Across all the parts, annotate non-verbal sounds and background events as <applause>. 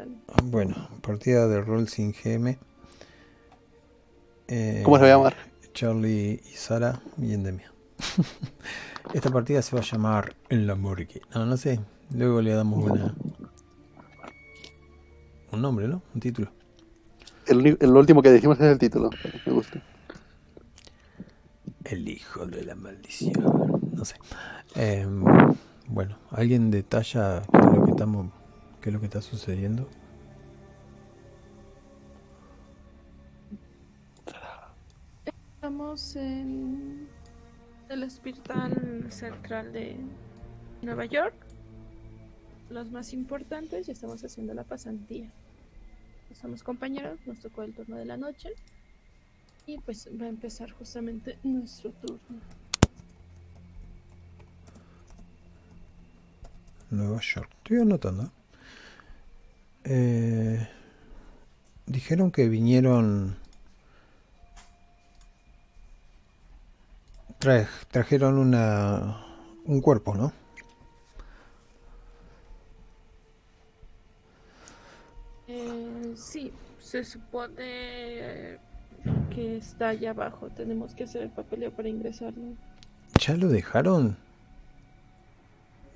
dale. Bueno, partida de rol sin GM. Eh, ¿Cómo se va a llamar? Charlie y Sara, bien de mí. <laughs> Esta partida se va a llamar En la morgue. No, no sé. Luego le damos una. Un nombre, ¿no? Un título. El, último que dijimos es el título. Me gusta. El hijo de la maldición. No sé. Em, bueno, ¿alguien detalla lo que estamos, qué es lo que está sucediendo? Estamos en el hospital central de Nueva York. Los más importantes y estamos haciendo la pasantía. Somos compañeros, nos tocó el turno de la noche. Y pues va a empezar justamente nuestro turno. Nueva York. Estoy anotando. Eh, dijeron que vinieron. Tra- trajeron una un cuerpo, ¿no? Eh, sí, se supone que está allá abajo. Tenemos que hacer el papeleo para ingresarlo. ¿Ya lo dejaron?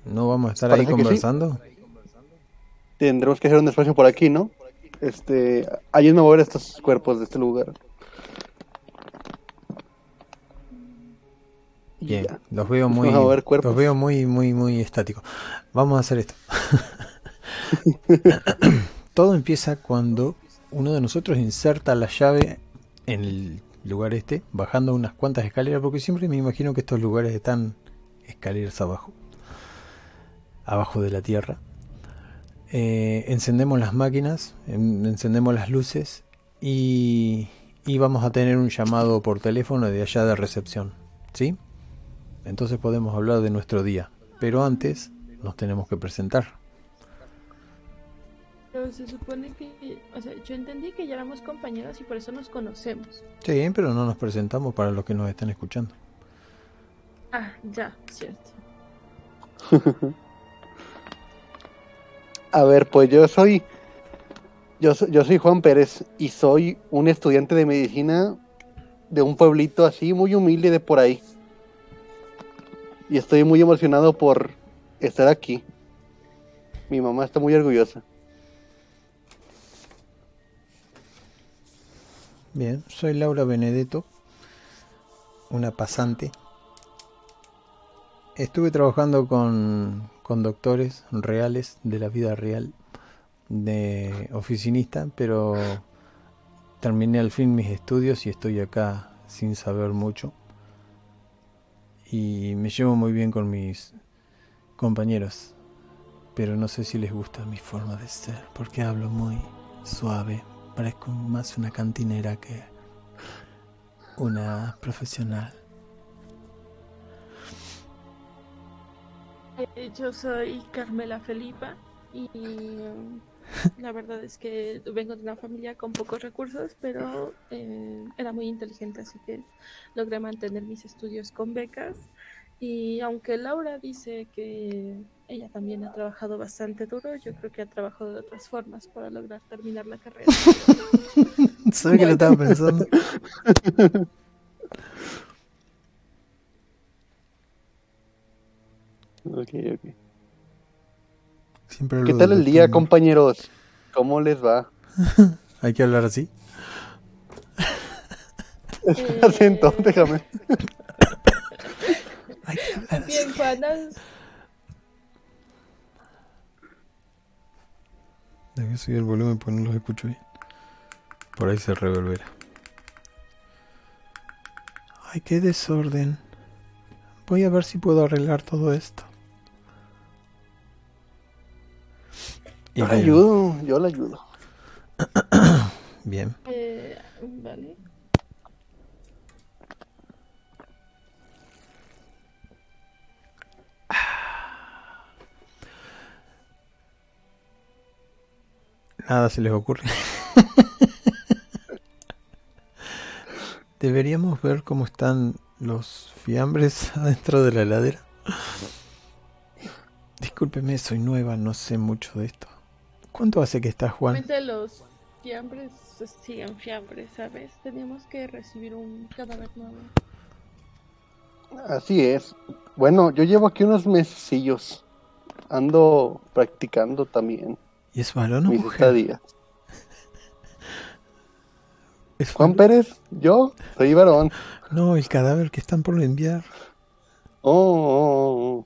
¿No vamos a estar ahí que sí. Tendremos que hacer un espacio por aquí, ¿no? Este, ayúdenme a mover estos cuerpos de este lugar. Bien, ya. los veo muy, Vamos a ver cuerpos. los veo muy, muy, muy estáticos. Vamos a hacer esto. <laughs> Todo empieza cuando uno de nosotros inserta la llave en el lugar este, bajando unas cuantas escaleras, porque siempre me imagino que estos lugares están escaleras abajo, abajo de la tierra. Eh, encendemos las máquinas, en- encendemos las luces y, y vamos a tener un llamado por teléfono de allá de recepción, ¿sí? Entonces podemos hablar de nuestro día, pero antes nos tenemos que presentar. Pero se supone que, o sea, yo entendí que ya éramos compañeros y por eso nos conocemos. Sí, pero no nos presentamos para los que nos están escuchando. Ah, ya, cierto. <laughs> A ver, pues yo soy, yo yo soy Juan Pérez y soy un estudiante de medicina de un pueblito así muy humilde de por ahí. Y estoy muy emocionado por estar aquí. Mi mamá está muy orgullosa. Bien, soy Laura Benedetto, una pasante. Estuve trabajando con, con doctores reales de la vida real de oficinista, pero terminé al fin mis estudios y estoy acá sin saber mucho. Y me llevo muy bien con mis compañeros, pero no sé si les gusta mi forma de ser, porque hablo muy suave. Parezco más una cantinera que una profesional. Yo soy Carmela Felipa y um, la verdad es que vengo de una familia con pocos recursos, pero eh, era muy inteligente, así que logré mantener mis estudios con becas. Y aunque Laura dice que ella también ha trabajado bastante duro, yo creo que ha trabajado de otras formas para lograr terminar la carrera. <laughs> ¿Sabes que lo estaba pensando? <laughs> <laughs> Ok, ok. Siempre ¿Qué tal el día, compañeros? ¿Cómo les va? <laughs> Hay que hablar así. <laughs> Eh, Acento, déjame. Hay que hablar así. Bien, Juanas. Debe subir el volumen porque no los escucho bien. Por ahí se revolverá. Ay, qué desorden. Voy a ver si puedo arreglar todo esto. Yo la bien, ayudo, yo la ayudo. <coughs> bien. Eh, vale. Nada se les ocurre. Deberíamos ver cómo están los fiambres <laughs> adentro de la heladera. Discúlpeme, soy nueva, no sé mucho de esto. ¿Cuánto hace que estás, Juan? Realmente los fiambres siguen fiambres, ¿sabes? Teníamos que recibir un cadáver nuevo. Así es. Bueno, yo llevo aquí unos mesecillos. Ando practicando también ¿Y es varón o mis mujer? estadías. <laughs> ¿Es Juan varón? Pérez, yo soy varón. No, el cadáver que están por enviar. Oh, oh,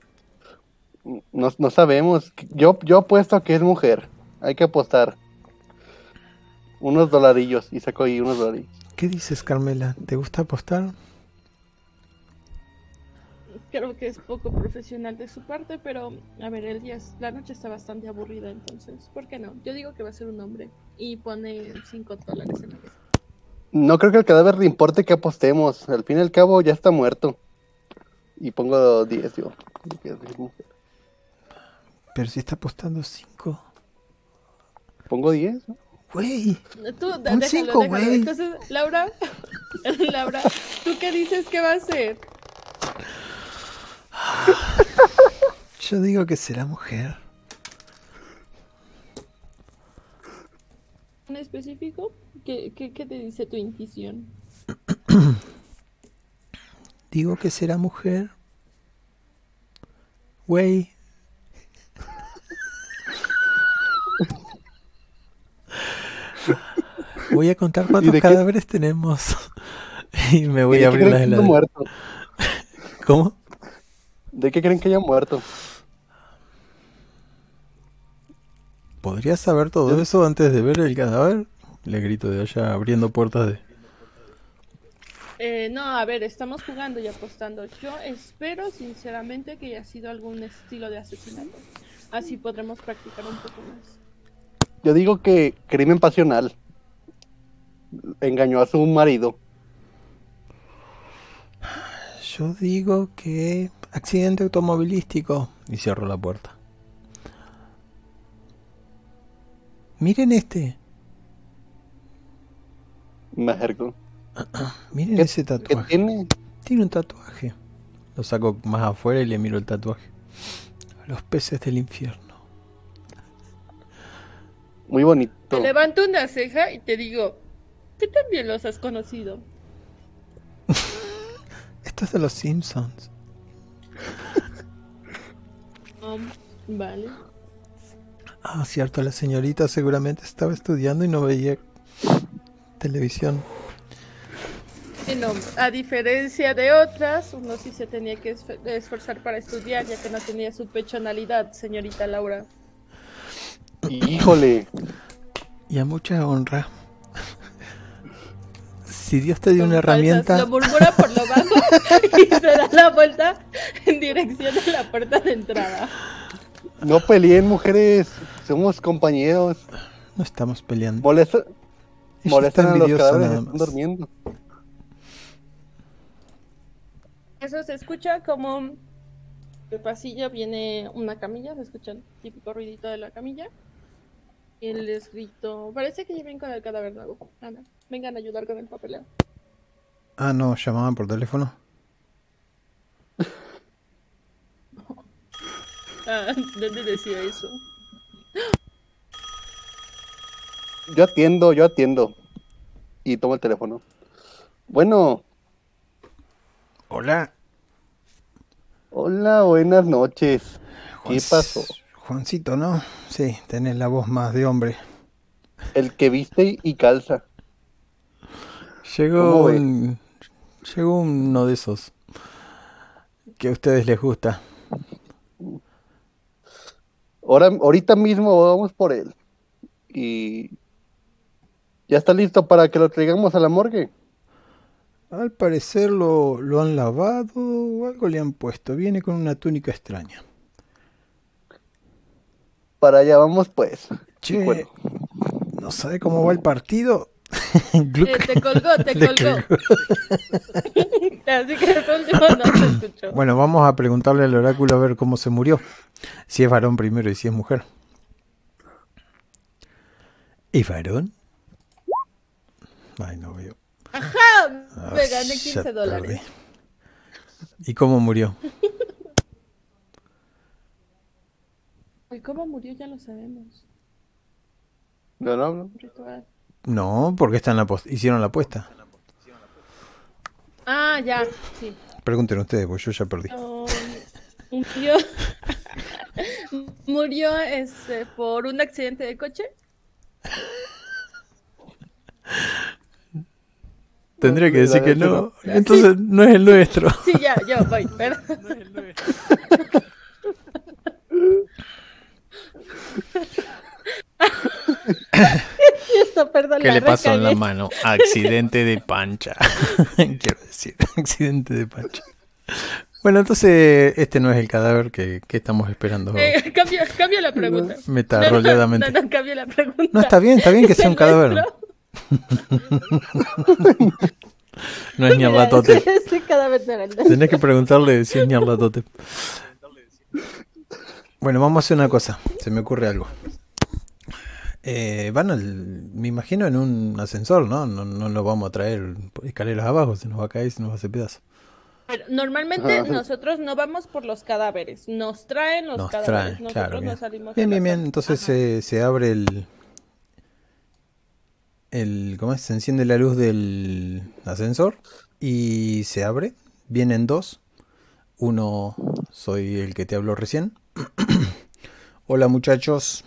oh. No, no sabemos. Yo, yo apuesto que es mujer. Hay que apostar. Unos dolarillos. Y saco ahí unos dolarillos. ¿Qué dices, Carmela? ¿Te gusta apostar? Creo que es poco profesional de su parte, pero a ver, el día, es- la noche está bastante aburrida, entonces, ¿por qué no? Yo digo que va a ser un hombre y pone 5 dólares en la mesa. No creo que el cadáver le importe que apostemos. Al fin y al cabo ya está muerto. Y pongo 10, yo. Pero si está apostando 5. Pongo 10. ¿no? Güey, Tú, Un déjalo, cinco, déjalo. güey. Entonces, Laura, <laughs> Laura, ¿tú qué dices que va a ser? yo digo que será mujer. ¿En específico? ¿Qué, qué, qué te dice tu intuición? <clears throat> Digo que será mujer. Güey. <laughs> Voy a contar cuántos qué- cadáveres tenemos. <laughs> y me voy ¿De a abrir creen la que haya heladera. muerto? <laughs> ¿Cómo? ¿De qué creen que haya muerto? ¿Podrías saber todo eso antes de ver el cadáver? Le grito de allá abriendo puertas de... Eh, no, a ver, estamos jugando y apostando. Yo espero sinceramente que haya sido algún estilo de asesinato. Así podremos practicar un poco más. Yo digo que crimen pasional. Engañó a su marido. Yo digo que accidente automovilístico. Y cierro la puerta. Miren este. Me acerco. <clears throat> Miren ¿Qué, ese qué tatuaje. tiene? Tiene un tatuaje. Lo saco más afuera y le miro el tatuaje. Los peces del infierno. Muy bonito. Te levanto una ceja y te digo, ¿qué también los has conocido? <laughs> Esto es de los Simpsons. <laughs> Um, vale. Ah, cierto, la señorita seguramente estaba estudiando y no veía televisión. Bueno, a diferencia de otras, uno sí se tenía que esf- esforzar para estudiar, ya que no tenía su pechonalidad, señorita Laura. Híjole. Y a mucha honra. Si Dios te dio una falsas, herramienta, Lo murmura por lo bajo <laughs> y se da la vuelta en dirección a la puerta de entrada. No peleen, mujeres. Somos compañeros. no estamos peleando. Molesta, molestan a los cadáveres están durmiendo. Eso se escucha como el pasillo viene una camilla, se escucha el típico ruidito de la camilla. Y el grito, parece que ya vienen con el cadáver nuevo. Anda, vengan a ayudar con el papeleo. Ah, no, llamaban por teléfono. <laughs> Ah, ¿dónde decía eso? Yo atiendo, yo atiendo. Y tomo el teléfono. Bueno, Hola. hola, buenas noches. ¿Qué pasó? Juancito, ¿no? Sí, tenés la voz más de hombre. El que viste y calza. Llegó llegó uno de esos que a ustedes les gusta. Ahora, ahorita mismo vamos por él. Y ya está listo para que lo traigamos a la morgue. Al parecer lo, lo han lavado o algo le han puesto. Viene con una túnica extraña. Para allá vamos pues. Che, Y bueno, ¿no sabe cómo va el partido? <laughs> Eh, te colgó, te <laughs> colgó. <laughs> Así que no se escuchó. Bueno, vamos a preguntarle al oráculo a ver cómo se murió. Si es varón primero y si es mujer. ¿Es varón? Ay, no veo. ¡Ajá! Ah, Me gané ya 15 dólares. ¿Y cómo murió? ¿Y cómo murió? Ya lo sabemos. No, no, no. No, porque están la hicieron la apuesta. Ah, ya, sí. Pregunten ustedes, pues yo ya perdí. Um, murió <laughs> murió este, por un accidente de coche. Tendría que decir que no. no. Entonces no es el nuestro. Sí, ya, yo voy, perdón. Esto, <laughs> perdón, ¿Qué le pasó en la mano? Accidente de pancha. <laughs> Quiero decir, <laughs> accidente de pancha. Bueno, entonces este no es el cadáver que, que estamos esperando. Eh, cambia, cambia la pregunta. Metarroleadamente. No, no, cambia la pregunta. No, está bien, está bien que ¿Es sea un cadáver. No es no nuestro. Tenés que preguntarle si es Nyarlathotep. Bueno, vamos a hacer una cosa. Se me ocurre algo. Eh, van al, me imagino en un ascensor, ¿no? No, no nos vamos a traer por escaleras abajo, se nos va a caer y se nos va a hacer pedazo. Pero Normalmente Ajá. nosotros no vamos por los cadáveres, nos traen los Nos cadáveres, traen, nosotros claro. no Bien, salimos bien, bien. bien. Entonces se abre el, el, ¿cómo es? Se enciende la luz del ascensor y se abre. Vienen dos. Uno soy el que te habló recién. <clears throat> Hola muchachos.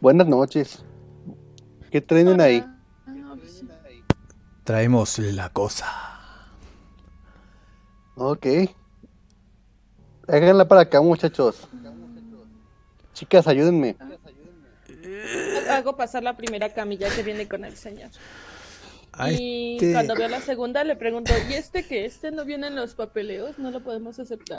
Buenas noches. ¿Qué traen ahí? Ah. Traemos la cosa. Ok. Háganla para acá, muchachos. Chicas, ayúdenme. Hago pasar la primera camilla que viene con el señor. A Y este- cuando veo la segunda le pregunto, ¿y este qué? ¿Este no viene en los papeleos? ¿No lo podemos aceptar?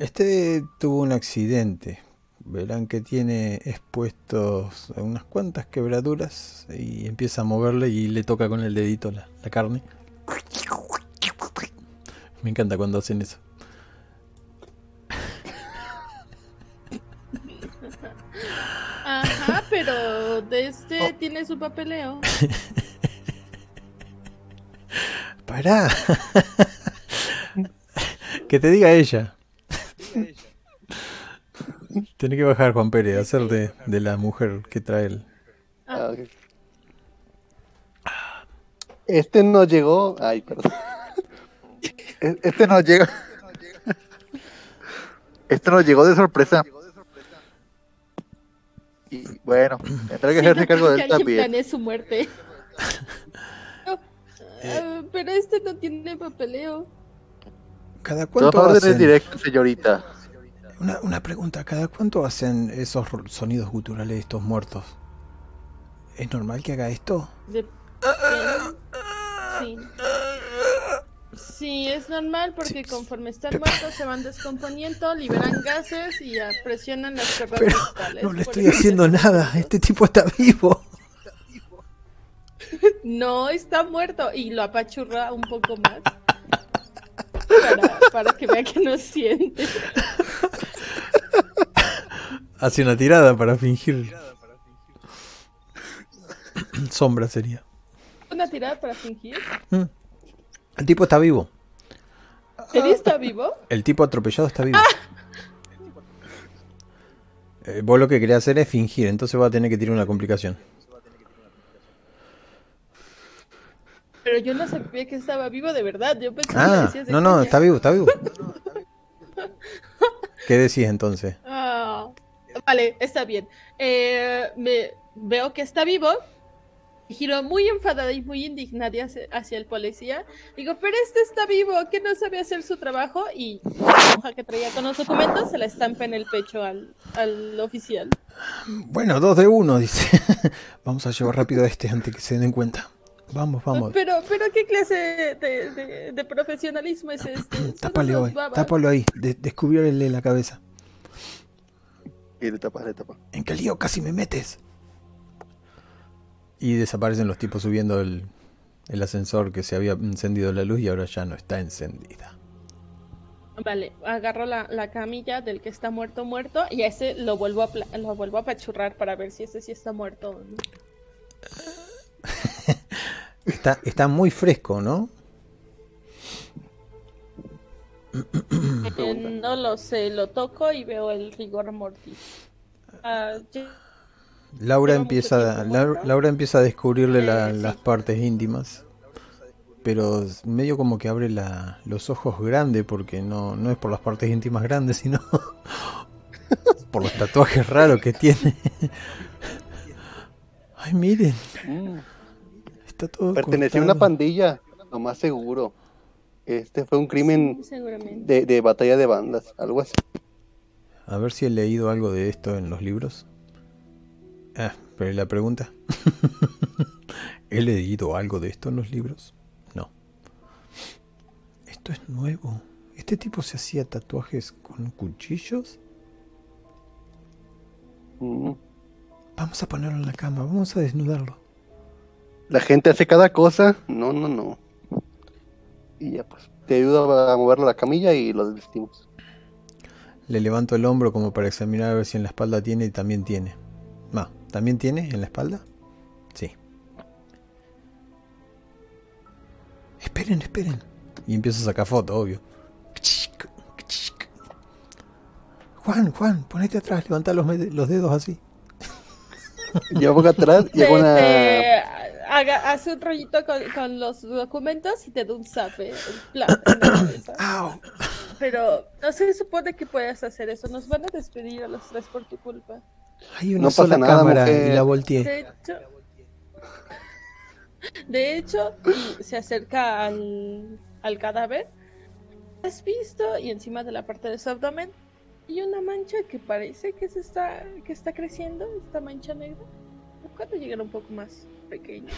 Este tuvo un accidente. Verán que tiene expuestos unas cuantas quebraduras y empieza a moverle y le toca con el dedito la, la carne. Me encanta cuando hacen eso. Ajá, pero de este tiene su papeleo. <laughs> ¡Pará! <laughs> que te diga ella. Tiene que bajar Juan Pérez, hacer de, de la mujer que trae el... Ah, ok. Este no llegó. Ay, perdón. E- Este no llegó. Este nos llegó de sorpresa. Y bueno, tendrá que Sí, hacerse no cargo de que él también. su muerte. <laughs> No, ah, pero este no tiene papeleo. ¿Cada cuánto órdenes hacen? directas, señorita. Una, una pregunta, ¿cada cuánto hacen esos sonidos guturales de estos muertos? ¿Es normal que haga esto? De- Sí. Sí, es normal porque conforme están muertos se van descomponiendo, liberan gases y presionan las cuerdas Pero no le estoy haciendo nada, este tipo está vivo. <laughs> No, está muerto y lo apachurra un poco más. Para, para que vea que no siente. Hace una tirada para fingir. <coughs> Sombra sería. Una tirada para fingir. Mm. El tipo está vivo. ¿Eddie está vivo? El tipo atropellado está vivo. Eh, vos lo que querés hacer es fingir, entonces va a tener que tirar una complicación. Pero yo no sabía que estaba vivo de verdad. Yo pensé que lo Ah, de no, no, está vivo, está vivo. <laughs> ¿Qué decís entonces? Ah, vale, está bien. Eh, me veo que está vivo. Giro muy enfadada y muy indignada hacia, hacia el policía. Digo, pero este está vivo, que no sabe hacer su trabajo. Y la hoja que traía con los documentos se la estampa en el pecho al, al oficial. Bueno, dos de uno, dice. <laughs> Vamos a llevar rápido a este antes que se den cuenta. Vamos, vamos. Pero, pero ¿qué clase de, de- de profesionalismo es este? <clears throat> Hoy, babas. tápalo ahí, de, descubrióle la cabeza. Y le tapa, le tapa. ¿En qué lío casi me metes? Y desaparecen los tipos subiendo el, el ascensor que se había encendido la luz y ahora ya no está encendida. Vale, agarro la, la camilla del que está muerto, muerto, y a ese lo vuelvo a, lo vuelvo a apachurrar para ver si ese sí está muerto. o no. <laughs> Está, está muy fresco, ¿no? Eh, no lo sé, lo toco y veo el rigor mortis. Ah, Laura empieza, Laura, empieza a descubrirle la- sí. las partes íntimas, pero medio como que abre la- los ojos grandes porque no, no es por las partes íntimas grandes, sino <laughs> por los tatuajes raros que tiene. Ay, miren, Mm. está todo Perteneció a una pandilla, lo más seguro. Este fue un crimen Sí, de, de batalla de bandas, algo así. A ver si he leído algo de esto en los libros. Ah, pero ¿y la pregunta. <laughs> ¿He leído algo de esto en los libros? No. Esto es nuevo. ¿Este tipo se hacía tatuajes con cuchillos? Mm. Vamos a ponerlo en la cama, vamos a desnudarlo. La gente hace cada cosa. No, no, no. Y ya pues, te ayuda a moverlo a la camilla y lo desvestimos. Le levanto el hombro como para examinar a ver si en la espalda tiene y también tiene. Ah, ¿también tiene en la espalda? Sí. Esperen, esperen. Y empiezo a sacar fotos, obvio. Juan, Juan, ponete atrás, levanta los, los dedos así. Yo pongo atrás y hago una... haga, hace un rollito con, con los documentos y te da un zape. <coughs> Pero no se supone que puedas hacer eso. Nos van a despedir a los tres por tu culpa. Hay una No pasa sola nada, cámara mujer. y la volteé. De hecho, <laughs> de hecho y se acerca al, al cadáver. ¿Has visto? Y encima de la parte de su abdomen hay una mancha que parece que se está que está creciendo, esta mancha negra. Cuando llegará un poco más pequeño.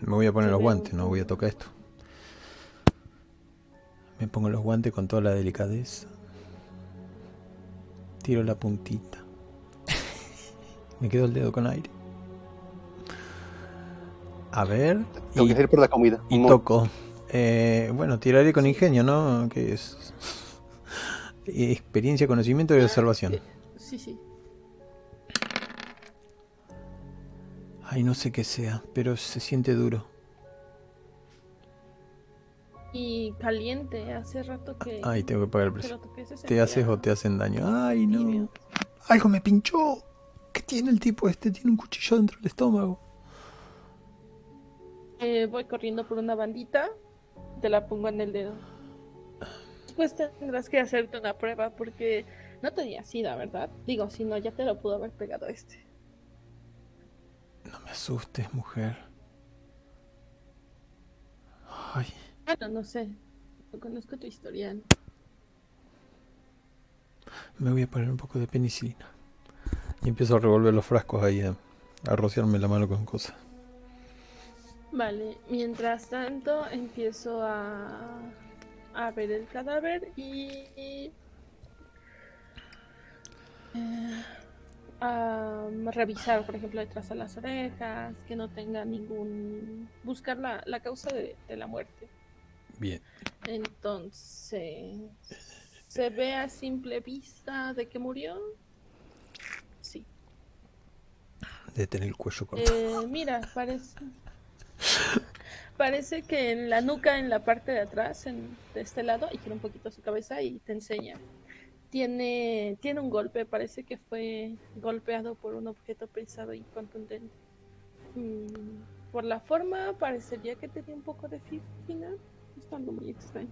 Me voy a poner los guantes, no voy a tocar esto. Me pongo los guantes con toda la delicadeza. Tiro la puntita. <laughs> Me quedo el dedo con aire. A ver. Tengo Y, que ir por la comida. y No. toco. Eh, bueno, tiraré con ingenio, ¿no? Que es <laughs> experiencia, conocimiento y observación. Sí, sí. Ay, no sé qué sea, pero se siente duro. Y caliente, hace rato que, Ay, tengo que pagar el precio. ¿Te haces o te hacen daño? Ay, no. Algo me pinchó. ¿Qué tiene el tipo este? Tiene un cuchillo dentro del estómago. Eh, voy corriendo por una bandita, te la pongo en el dedo. Después tendrás que hacerte una prueba porque no tenía sida, ¿verdad? Digo, si no, ya te lo pudo haber pegado este. No me asustes, mujer. Ay, Bueno, no sé. No conozco tu historial. me voy a poner un poco de penicilina. Y empiezo a revolver los frascos ahí, a, a rociarme la mano con cosas. Vale, mientras tanto empiezo a, a ver el cadáver y eh, a revisar, por ejemplo, detrás de las orejas, que no tenga ningún... buscar la, la causa de, de la muerte. Bien. Entonces, ¿se ve a simple vista de que murió? Sí. De tener el cuello corto. Eh, mira, parece. Parece que en la nuca, en la parte de atrás, en, de este lado, y gira un poquito su cabeza y te enseña. Tiene, tiene un golpe, parece que fue golpeado por un objeto pesado y contundente. Mm, por la forma, parecería que tenía un poco de fibra. Es algo muy extraño.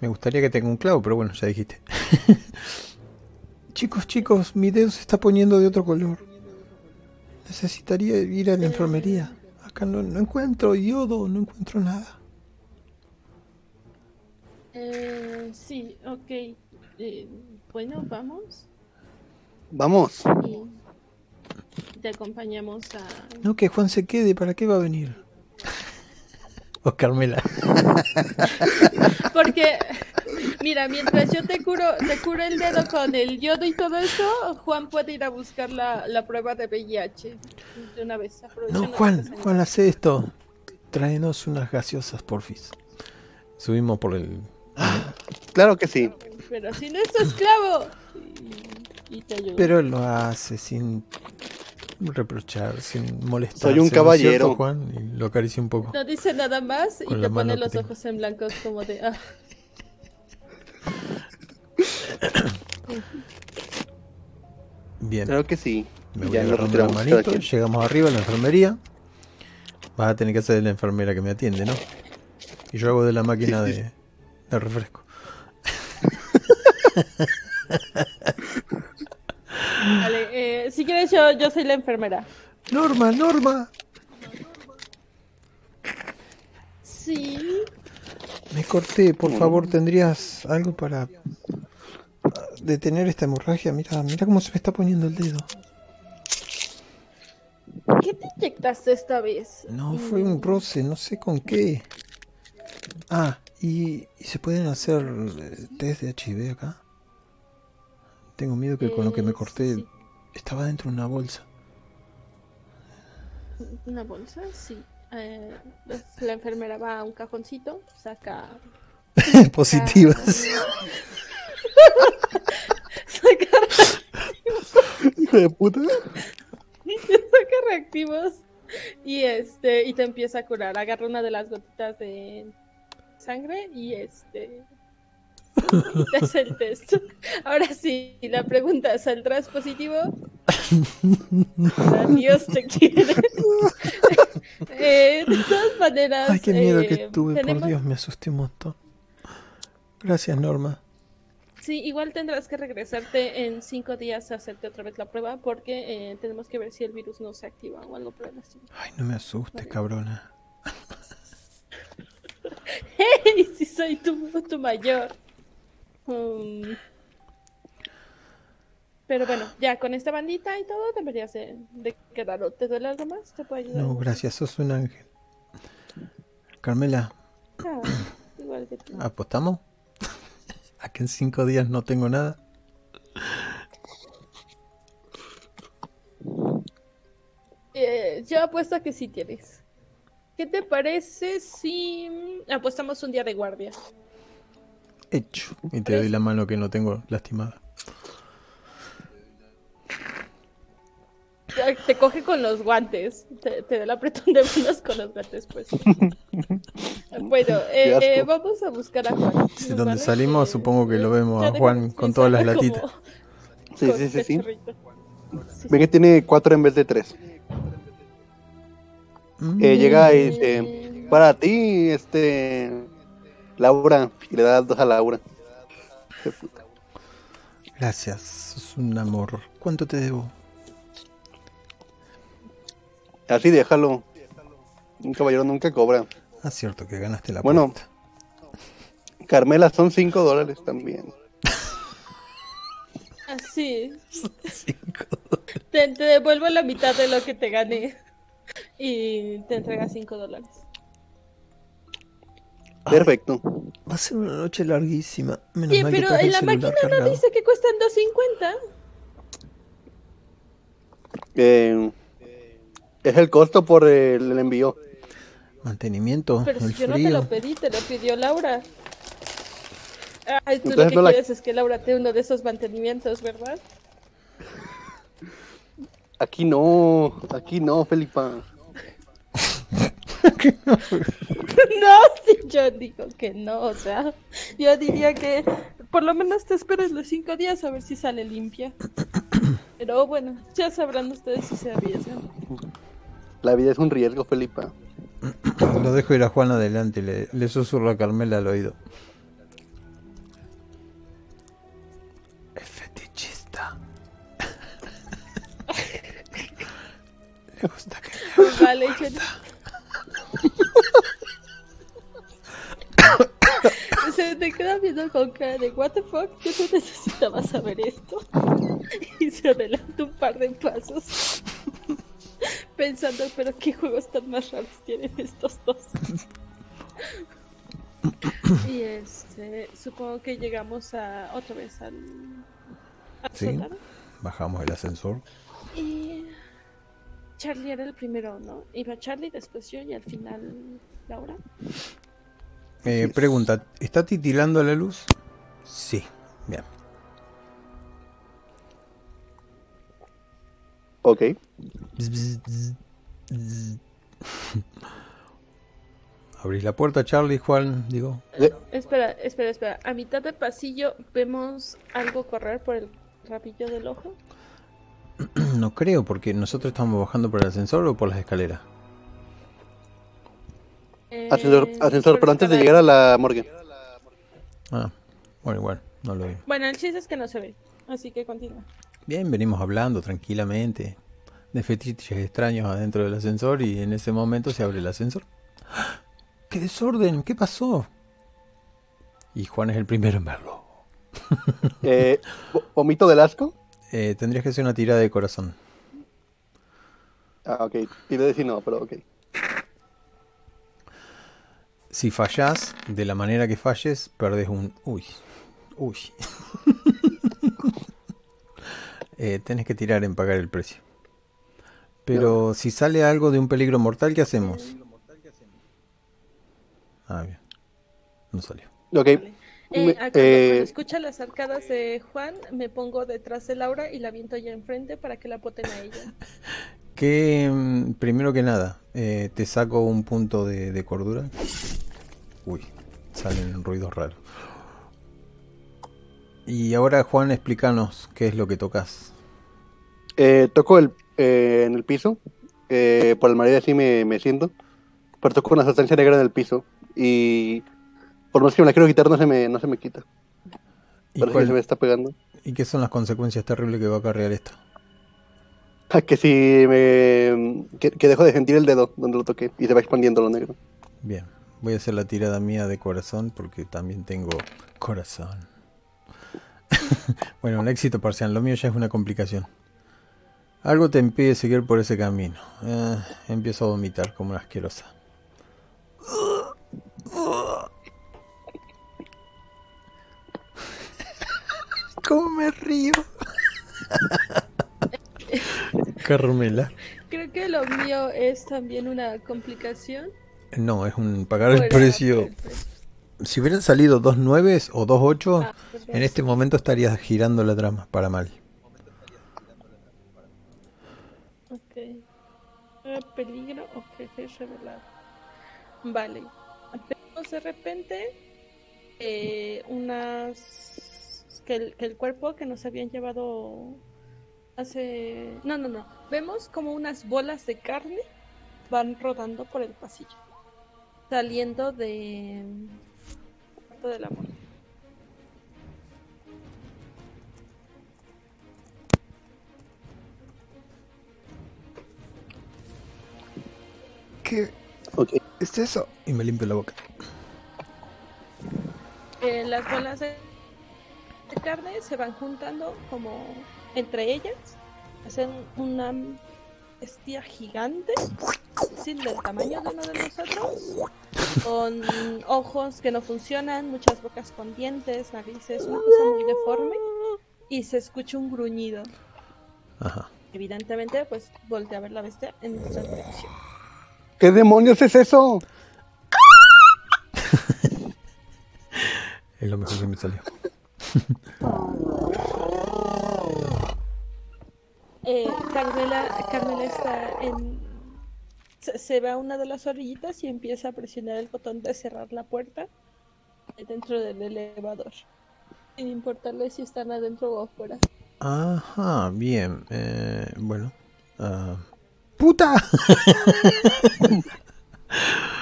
Me gustaría que tenga un clavo, pero bueno, ya dijiste. <laughs> chicos, chicos, mi dedo se está poniendo de otro color. Necesitaría ir a la enfermería. Acá no, no encuentro yodo, no encuentro nada. Eh, sí, ok. Eh, bueno, vamos. Vamos. Y te acompañamos a No, que Juan se quede, ¿para qué va a venir? <laughs> O Carmela. <laughs> Porque, mira, mientras yo te curo, te curo el dedo con el yodo y todo eso, Juan puede ir a buscar la, la prueba de VIH de una vez. No, Juan, Juan, hace esto. Tráenos unas gaseosas, porfis. Subimos por el... <gasps> Claro que sí. Pero si no es tu esclavo. Y, y te ayudo. Pero él lo hace sin reprochar, sin molestar. Soy un caballero. Juan? Y lo acaricia un poco. No dice nada más y te pone los tengo. ojos en blancos como de... ah. Bien. Claro que sí. Me voy Ya agarrando la manito, llegamos arriba a la enfermería. Vas a tener que ser la enfermera que me atiende, ¿no? Y yo hago de la máquina Sí, sí, de, de refresco. Vale, eh, si quieres yo, yo soy la enfermera. Norma, Norma. Sí. Me corté, por favor, ¿tendrías algo para detener esta hemorragia? Mira, mira cómo se me está poniendo el dedo. ¿Qué te inyectaste esta vez? No, fue un roce, no sé con qué. Ah, ¿y, y se pueden hacer eh, test de HIV acá? Tengo miedo que con lo que me Eh, corté sí. estaba dentro de una bolsa. ¿Una bolsa? Sí. Eh, la enfermera va a un cajoncito, saca... <laughs> Positivas. <laughs> Saca, Hijo de puta. <laughs> saca reactivos y este y te empieza a curar. Agarra una de las gotitas de sangre y este y te hace el test. <laughs> Ahora sí, la pregunta, ¿saldrás positivo? Dios te quiere. <laughs> Eh, de todas maneras, Ay, qué miedo eh, que tuve, tenemos- por Dios, me asusté un montón. Gracias, Norma. Sí, igual tendrás que regresarte en cinco días a hacerte otra vez la prueba porque eh, tenemos que ver si el virus no se activa o algo por el estilo. Ay, no me asustes, cabrona. <laughs> ¡Hey! Si soy tu, tu mayor. Um, pero bueno, ya con esta bandita y todo deberías de, de quedar. ¿O ¿Te duele algo más? ¿Te puedo ayudar? No, gracias, sos un ángel. Carmela, Ah, igual que tú. ¿apostamos? <laughs> ¿A que en cinco días no tengo nada? Eh, yo apuesto a que sí tienes. ¿Qué te parece si apostamos un día de guardia? Hecho. Y te doy la mano que no tengo lastimada. Te- coge con los guantes. Te, te da el apretón de manos con los guantes, pues. <laughs> bueno, eh, eh, vamos a buscar a Juan. Sí, donde ¿vale? salimos, Eh, supongo que lo vemos ya a Juan con todas las latitas. como- Sí, sí, sí, sí. Sí, Ven que tiene cuatro en vez de tres. Mm, Eh, llega y Eh, dice, para ti, este, Laura, y le da dos a Laura. Gracias, sos un amor. ¿Cuánto te debo? Así déjalo. Un caballero nunca cobra. Ah, cierto que ganaste la Bueno. apuesta. Carmela son cinco dólares también. Así. <laughs> Cinco. Te, te devuelvo la mitad de lo que te gané. Y te entrega 5 dólares. Ay, Perfecto. Va a ser una noche larguísima. Menos Sí, mal que pero traje en la máquina no cargado. dice que cuestan 2.50. Eh, es el costo por el, el envío. Mantenimiento, Pero si yo no te lo pedí, te lo pidió Laura. Ay, tú lo Entonces que no la- quieres es que Laura te dé uno de esos mantenimientos, ¿verdad? Aquí no, aquí no, Felipa. <laughs> No, sí, yo digo que no, o sea, yo diría que por lo menos te esperes los cinco días a ver si sale limpia. Pero bueno, ya sabrán ustedes si se arriesgan. La vida es un riesgo, Felipa. Lo dejo ir a Juan adelante, le, le susurro a Carmela al oído. Es fetichista. <laughs> Le gusta que me Vale. Se te queda viendo con cara de what the fuck, yo no necesitaba saber esto. Y se adelanta un par de pasos. Pensando, pero qué juegos tan más raros tienen estos dos. Y este, supongo que llegamos a otra vez al, al Sí. sótano. Bajamos el ascensor. Y Charlie era el primero, ¿no? Iba Charlie, después yo y al final Laura. Eh, pregunta, ¿está titilando la luz? Sí, bien. Ok. <laughs> Abrís la puerta, Charlie, Juan, digo. De- Espera, espera, espera. A mitad del pasillo vemos algo correr por el rabillo del ojo. <clears throat> no creo, porque nosotros estamos bajando por el ascensor o por las escaleras. Eh, Ascensor, ascensor pero antes de escalera. llegar a la morgue. Ah, bueno, igual, no lo vi. Bueno, el chiste es que no se ve, así que continúa. Bien, venimos hablando tranquilamente de fetiches extraños adentro del ascensor y en ese momento se abre el ascensor. ¡Ah! ¡Qué desorden! ¿Qué pasó? Y Juan es el primero en verlo. Eh, <laughs> vo- ¿Vomito del asco? Eh, tendrías que hacer una tirada de corazón. Ah, ok. Decir no, pero ok. Si fallás, de la manera que falles, perdés un... Uy, uy. <laughs> Eh, tenés que tirar en pagar el precio. Pero si sale algo de un peligro mortal, ¿qué hacemos? Ah, bien. No salió. Ok. Eh, ah, cuando, eh, cuando escucha las arcadas de Juan, me pongo detrás de Laura y la viento ya enfrente para que la poten a ella. <laughs> Que mm, primero que nada, eh, te saco un punto de, de cordura. Uy, salen ruidos raros. Y ahora Juan, explícanos qué es lo que tocas. Eh, toco el, eh, en el piso. Eh, por el marido así me, me siento. Pero toco una sustancia negra en el piso. Y por más que me la quiero quitar, no se me, no se me quita. ¿Y, se me está pegando. y qué son las consecuencias terribles que va a acarrear esto? Ah, Que si me. Que, que dejo de sentir el dedo donde lo toqué y se va expandiendo lo negro. Bien, voy a hacer la tirada mía de corazón porque también tengo corazón. <laughs> bueno, un éxito parcial, lo mío ya es una complicación. Algo te impide seguir por ese camino. Eh, empiezo a vomitar como una asquerosa. ¿Cómo me río? <laughs> Carmela. Creo que lo mío es también una complicación. No, es un pagar el precio. Si hubieran salido dos nueves o dos ocho, Ah, en este momento estarías girando la trama para mal. Ok. Eh, Peligro o jefe revelado. Vale. Vemos de repente eh, unas. Que el, que el cuerpo que nos habían llevado hace. No, no, no. Vemos como unas bolas de carne van rodando por el pasillo. Saliendo de. la muerte. ¿Qué Ok. es eso? Y me limpio la boca. Eh, las bolas de carne se van juntando como entre ellas, hacen una bestia gigante, sin del tamaño de uno de nosotros, con ojos que no funcionan, muchas bocas con dientes, narices, una cosa muy deforme, y se escucha un gruñido. Ajá. Evidentemente, pues voltea a ver la bestia en nuestra dirección. ¿Qué demonios es eso? <laughs> Es lo mejor que me salió. Eh, Carmela, Carmela está en. Se, se va a una de las orillitas y empieza a presionar el botón de cerrar la puerta dentro del elevador. Sin importarle si están adentro o afuera. Ajá, bien. Eh, bueno. ah, ¡Puta! <laughs>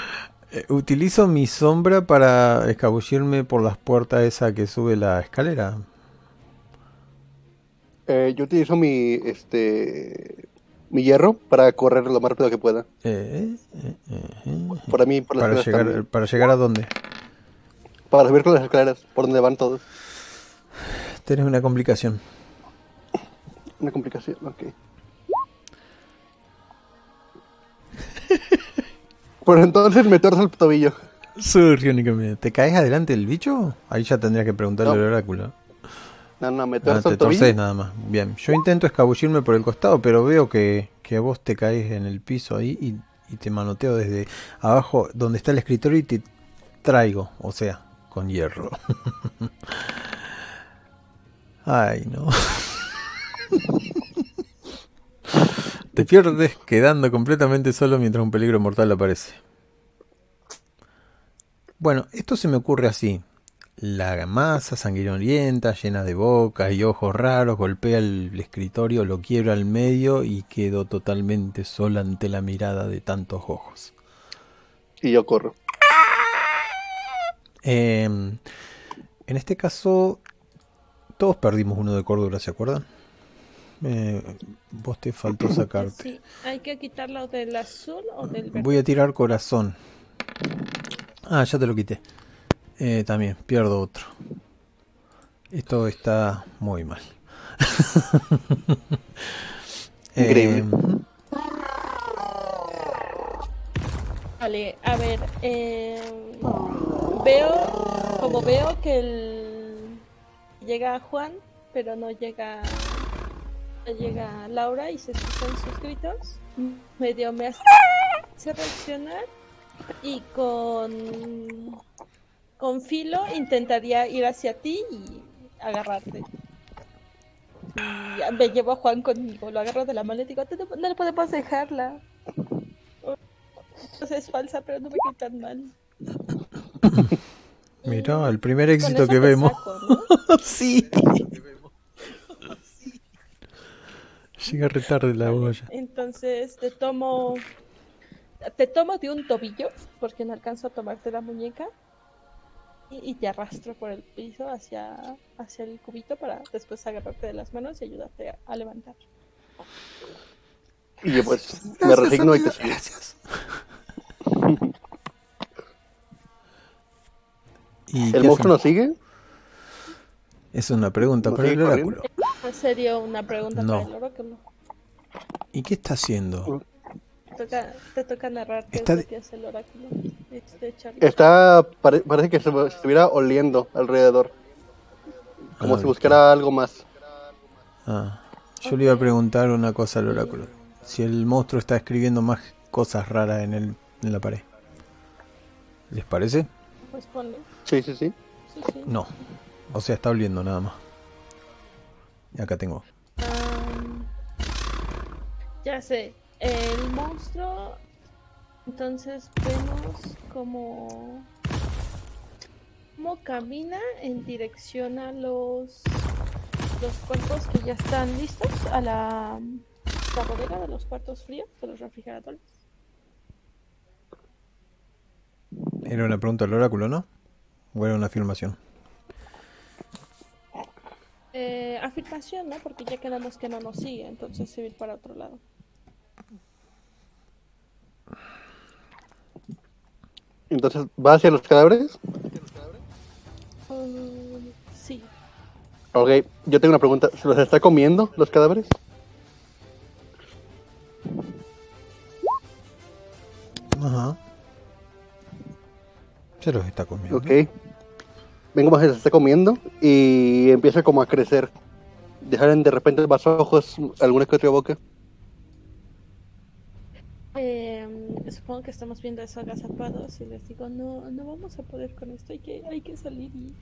Eh, Utilizo mi sombra para escabullirme por las puertas esa que sube la escalera. Eh, yo utilizo mi. Este. Mi hierro para correr lo más rápido que pueda. Eh, eh, eh, eh. Por a mí, por las Para llegar, también. para llegar a dónde? Para subir con las escaleras, por donde van todos. Tienes una complicación. Una complicación, ok. <laughs> Pues entonces me torzo el tobillo. Surgió únicamente. ¿Te caes adelante del bicho? Ahí ya tendrías que preguntarle No. al oráculo. No, no, me Ah, torzo te el tobillo. torces nada más. Bien. Yo intento escabullirme por el costado, pero veo que, que vos te caes en el piso ahí y, y te manoteo desde abajo donde está el escritorio y te traigo. O sea, con hierro. <laughs> Ay, no. <laughs> Te pierdes quedando completamente solo mientras un peligro mortal aparece. Bueno, esto se me ocurre así. la masa sanguinolienta, llena de bocas y ojos raros, golpea el escritorio, lo quiebra al medio y quedó totalmente sola ante la mirada de tantos ojos. Y yo corro. Em, en este caso, todos perdimos uno de cordura, ¿se acuerdan? Eh, vos te faltó sacarte. Sí, hay que quitarlo del azul o del verde. Voy a tirar corazón. Ah, ya te lo quité. Eh, también pierdo otro. Esto está muy mal. <laughs> Increíble. Eh, Vale, a ver, eh, veo, como veo que el, llega Juan, pero no llega, llega Laura y se escuchan sus gritos, medio me hace reaccionar y con, con filo intentaría ir hacia ti y agarrarte. Y me llevo a Juan conmigo, lo agarro de la mano y digo, "No- no le podemos dejarla. Sea, es falsa, pero no me quede tan mal. <laughs> Mira, el primer éxito que vemos. saco, ¿no? <laughs> sí. Llega retarde la olla. Entonces te tomo. Te tomo de un tobillo, porque no alcanzo a tomarte la muñeca. Y, y te arrastro por el piso hacia, hacia el cubito para después agarrarte de las manos y ayudarte a, a levantar. Y yo pues me resigno y te sigo. Gracias. <laughs> ¿Y qué ¿El monstruo nos sigue? Es una pregunta ¿No para el oráculo. ¿En serio una pregunta No. para el oráculo? ¿Y qué está haciendo? Te toca, te toca narrar qué Está es lo que hace el oráculo. Este. Está, pare- parece que se, se estuviera oliendo alrededor. Como Ah, si buscara algo más. Ah, yo le iba a preguntar una cosa al oráculo. Si el monstruo está escribiendo más cosas raras en, el, en la pared. ¿Les parece? Pues ponle. Sí, sí, sí. Sí, sí. No. O sea, está oliendo nada más. Y acá tengo. Ya sé, el monstruo. Entonces vemos como. cómo camina en dirección a los. los cuerpos que ya están listos a la, la bodega de los cuartos fríos, de los refrigeradores. Era una pregunta al oráculo, ¿no? O era una afirmación. Eh, afirmación, ¿no? Porque ya quedamos que no nos sigue, entonces se va a ir para otro lado. Entonces, ¿va hacia los cadáveres? Um, sí, Ok, yo tengo una pregunta. ¿Se los está comiendo los cadáveres? Ajá. Se los está comiendo. Ok. Vengo más se los está comiendo y empieza como a crecer. Dejar de repente más ojos, alguna que otra boca. Em, supongo que estamos viendo eso agazapados y les digo, no, no vamos a poder con esto, hay que, hay que salir y,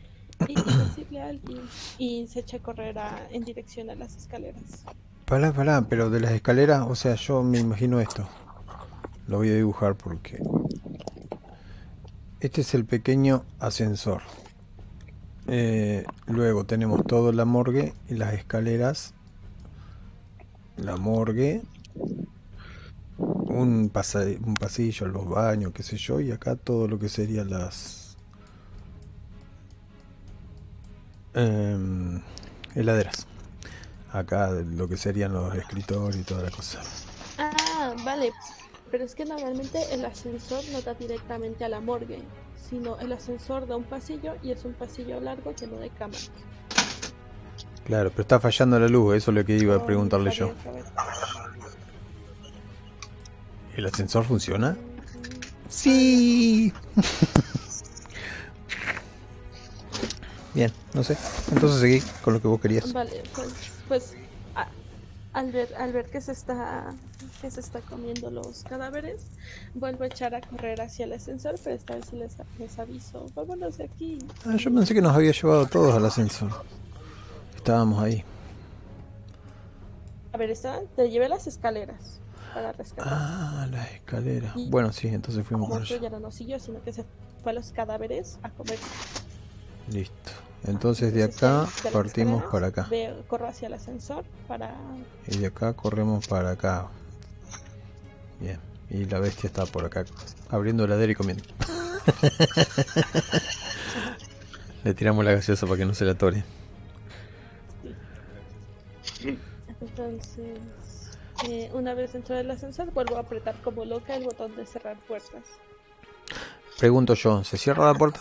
y- y <coughs> decirle a alguien. Y se echa a correr a- en dirección a las escaleras. Pará, pará, pero de las escaleras, o sea, yo me imagino esto. Lo voy a dibujar porque... Este es el pequeño ascensor. Eh, luego tenemos todo la morgue y las escaleras. La morgue. Un, un pasillo, los baños, qué sé yo. Y acá todo lo que serían las... em, heladeras. Acá lo que serían los escritorios y toda la cosa. Ah, vale. Pero es que normalmente el ascensor no da directamente a la morgue, sino el ascensor da un pasillo y es un pasillo largo lleno de cámaras. Claro, pero está fallando la luz, eso es lo que iba a preguntarle yo. ¿El ascensor funciona? Sí. <laughs> Bien, no sé. Entonces seguí con lo que vos querías. Vale, pues, pues a- al ver, al ver que se está que se está comiendo los cadáveres, vuelvo a echar a correr hacia el ascensor, pero esta vez sí les, les aviso, vámonos de aquí. Ah, yo pensé que nos había llevado todos al ascensor. Estábamos ahí. A ver, está, te llevé las escaleras para rescatar. Ah, las escaleras. Bueno, sí, entonces fuimos por allá. ya no nos siguió, sino que se fue a los cadáveres a comer. Listo. Entonces de acá partimos para acá. veo- corro hacia el ascensor para... Y de acá corremos para acá. Bien. Y la bestia está por acá, abriendo heladera y comiendo. <laughs> Le tiramos la gaseosa para que no se la atore. Entonces, eh, una vez dentro del ascensor, vuelvo a apretar como loca el botón de cerrar puertas. Pregunto yo, ¿se cierra la puerta?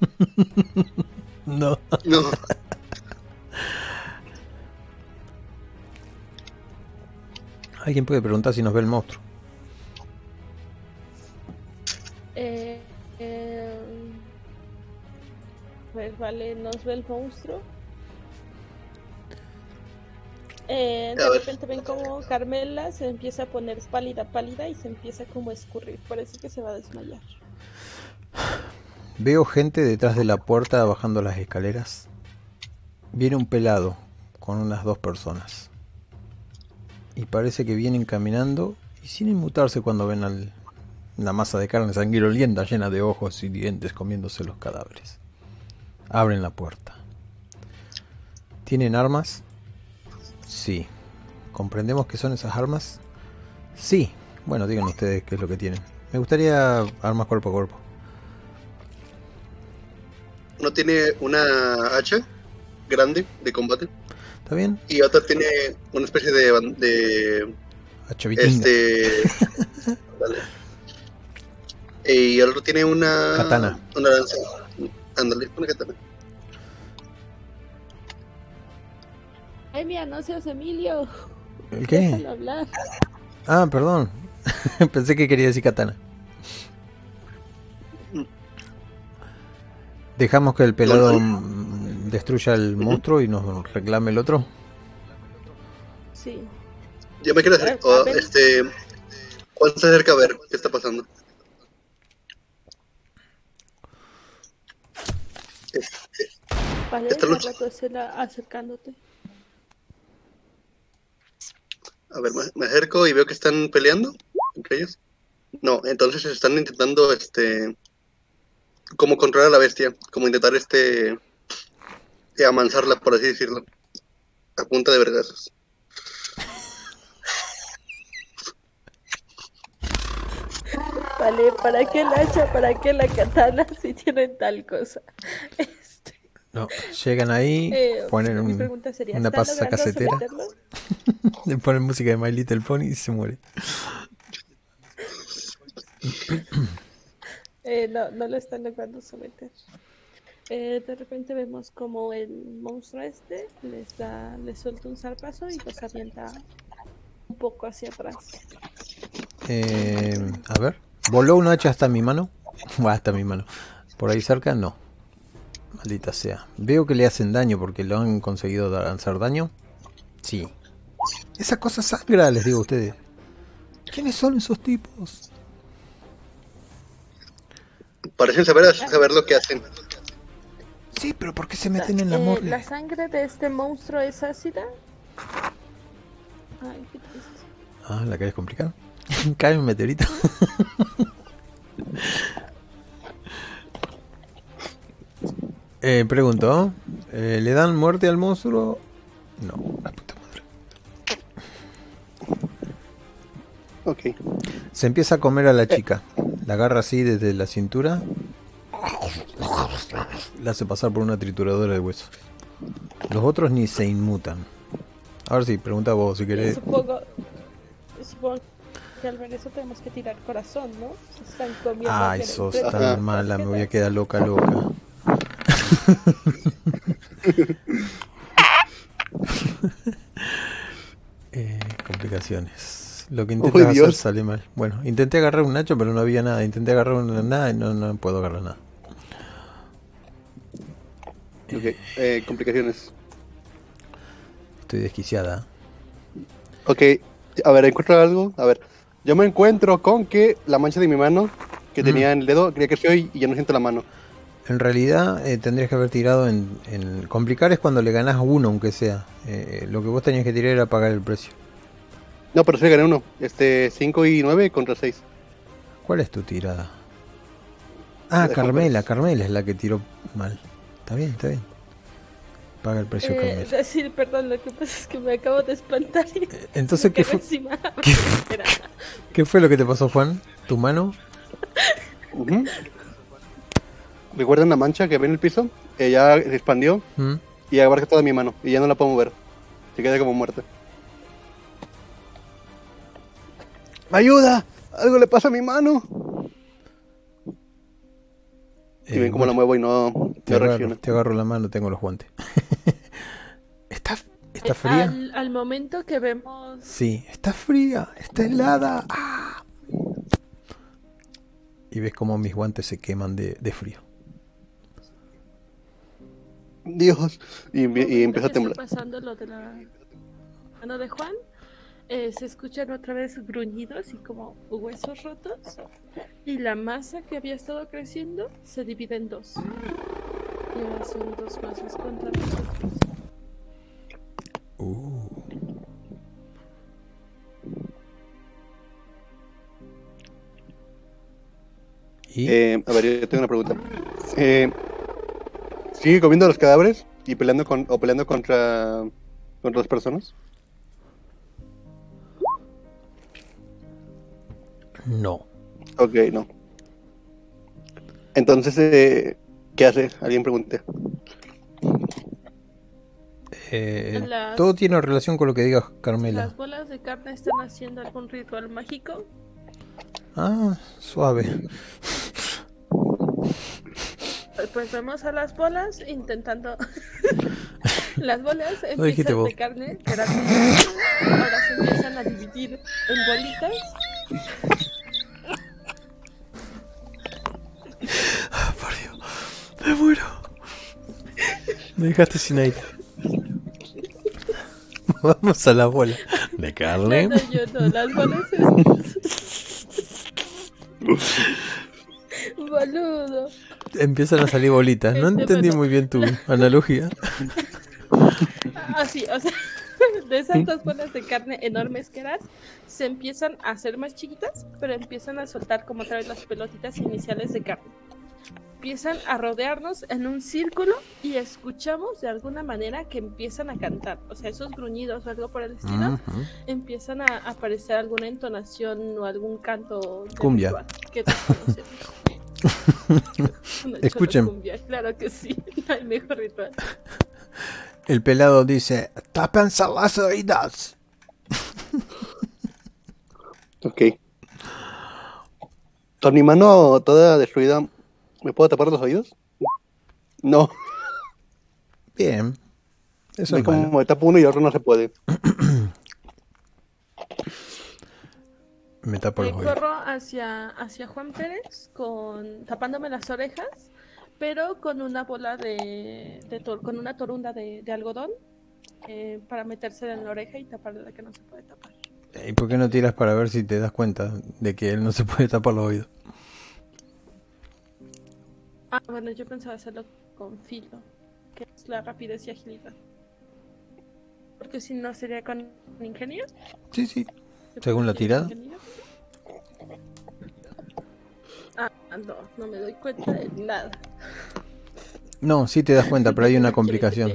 <laughs> no. No. <laughs> Alguien puede preguntar si nos ve el monstruo. Eh, eh, a ver, vale, nos ve el monstruo. Eh, de repente ven como Carmela se empieza a poner pálida, pálida y se empieza como a escurrir. Parece que se va a desmayar. Veo gente detrás de la puerta bajando las escaleras. Viene un pelado con unas dos personas. Y parece que vienen caminando y sin inmutarse cuando ven al, la masa de carne sanguinolenta llena de ojos y dientes comiéndose los cadáveres. Abren la puerta. ¿Tienen armas? Sí. ¿Comprendemos qué son esas armas? Sí. Bueno, digan ustedes qué es lo que tienen. Me gustaría armas cuerpo a cuerpo. Uno tiene una hacha grande de combate ¿Está bien? y otro tiene una especie de, de este <laughs> vale. y el otro tiene una Katana. una lanza ándale una katana Ay, mira, no seas Emilio. ¿El qué? Hablar. Ah, perdón. <laughs> Pensé que quería decir katana. Dejamos que el pelado mm, destruya el monstruo y nos reclame el otro. Sí. yo me quiero hacer A ver. este Juan se acerca a ver qué está pasando Este, Vale, Esta lucha. acercándote. a ver me, me acerco y veo que están peleando entre ellos no entonces están intentando este como controlar a la bestia como intentar este amansarla por así decirlo a punta de vergazos Vale, ¿para qué el hacha? ¿Para qué la katana <laughs> si tienen tal cosa? Este, No, llegan ahí, eh, ponen mi un- pregunta sería, una ¿están pasa logrando casetera, <laughs> le ponen música de My Little Pony y se muere. Eh, no, no lo están logrando someter. Eh, de repente vemos como el monstruo este les da, les suelta un zarpazo y los avienta un poco hacia atrás. Eh, a ver, ¿voló una hacha hasta mi mano? <laughs> Hasta mi mano. ¿Por ahí cerca? No. Maldita sea. Veo que le hacen daño porque lo han conseguido hacer daño. Sí. Esa cosa sangra, les digo a ustedes. ¿Quiénes son esos tipos? parecen saber saber lo que hacen Sí, pero ¿por qué se meten en la Eh, morgue? ¿La sangre de este monstruo es ácida? Ay, qué triste. Ah, ¿la querés complicar? <laughs> Cae un meteorito. <laughs> eh, pregunto, eh, ¿le dan muerte al monstruo? No, la puta madre. ok Se empieza a comer a la chica. La agarra así desde la cintura. La hace pasar por una trituradora de huesos. Los otros ni se inmutan. A ver si, pregunta vos si querés. Supongo, supongo que al ver eso tenemos que tirar corazón, ¿no? Se están comiendo Ay, sos tan mala, me voy a quedar loca, loca. <laughs> Eh, complicaciones. Lo que intentas hacer Dios. sale mal. Bueno, intenté agarrar un Nacho, pero no había nada. Intenté agarrar una nada y no, no puedo agarrar nada. Ok, eh, complicaciones. Estoy desquiciada. Ok, a ver, encuentro algo. A ver, yo me encuentro con que la mancha de mi mano que Mm. tenía en el dedo, creía que soy y ya no siento la mano. En realidad eh, tendrías que haber tirado en, en- Complicar es cuando le ganás uno, aunque sea. Eh, lo que vos tenías que tirar era pagar el precio. No, pero sí gané uno. Este, 5 y 9 contra 6. ¿Cuál es tu tirada? Ah, Carmela, Carmela es la que tiró mal. Está bien, está bien. Paga el precio Eh, Carmela. decir, perdón, lo que pasa es que me acabo de espantar. y Entonces, ¿qué fue, <laughs> <laughs> qué- fue lo que te pasó, Juan? ¿Tu mano? Ujú. Recuerda una mancha que ve en el piso, que ya se expandió ¿Mm? y abarca toda mi mano y ya no la puedo mover. Se queda como muerta. ¡Ayuda! Algo le pasa a mi mano. Y Eh, ven cómo la muevo y no, te, no agarro, reacciona. te agarro la mano, tengo los guantes. <laughs> ¿Está, ¿Está Eh, fría? Al, al momento que vemos Sí, está fría, está helada. ¡Ah! Y ves cómo mis guantes se queman de, de frío. Dios. Y, empie- y empieza a temblar. está pasando lo de la mano de Juan, eh, se escuchan otra vez gruñidos y como huesos rotos. Y la masa que había estado creciendo se divide en dos. Y ahora son dos masas contra nosotros. Uh. ¿Y? Eh, a ver, yo tengo una pregunta. Eh, ¿Sigue comiendo los cadáveres y peleando con, o peleando contra, contra las personas? No. Ok, no. Entonces, eh, ¿qué hace? Alguien pregunte. Eh, Las- Todo tiene relación con lo que digas, Carmela. Las bolas de carne están haciendo algún ritual mágico. Ah, suave. Pues vemos a las bolas intentando. <laughs> las bolas empiezan vos. de carne, que eran muy- ahora se empiezan a dividir en bolitas. Por Dios, me muero. Me dejaste sin aire. <laughs> Vamos a la bola. De carne. no, yo no, las bolas Boludo. Empiezan a salir bolitas. No Este, entendí muy bien tu analogía. Así, o sea, <laughs> de esas dos bolas de carne enormes que eran, se empiezan a hacer más chiquitas, pero empiezan a soltar como otra vez las pelotitas iniciales de carne. Empiezan a rodearnos en un círculo y escuchamos de alguna manera que empiezan a cantar. O sea, esos gruñidos o algo por el estilo, Ujú. empiezan a aparecer alguna entonación o algún canto. Cumbia. ritual que <laughs> Escuchen. cholocumbia, Claro que sí, <laughs> no hay mejor ritual. El pelado dice: ¡Tápense las oídas! Ok. Con mi mano toda destruida, ¿me puedo tapar los oídos? No, Bien. Eso es malo. como me tapo uno y otro no se puede. Me tapo los oídos. corro hacia, hacia Juan Pérez con tapándome las orejas, pero con una bola de, de tor- con una torunda de, de algodón eh, para meterse en la oreja y taparle la que no se puede tapar. ¿Y por qué no tiras para ver si te das cuenta de que él no se <laughs> puede tapar los oídos? Ah, bueno, yo pensaba hacerlo con filo, que es la rapidez y agilidad. Porque si no sería con ingenio. Sí, sí. Según la tirada. Ingenio. Ah, no, no me doy cuenta de nada. No, sí te das <laughs> cuenta, pero hay una ¿Quiere que complicación.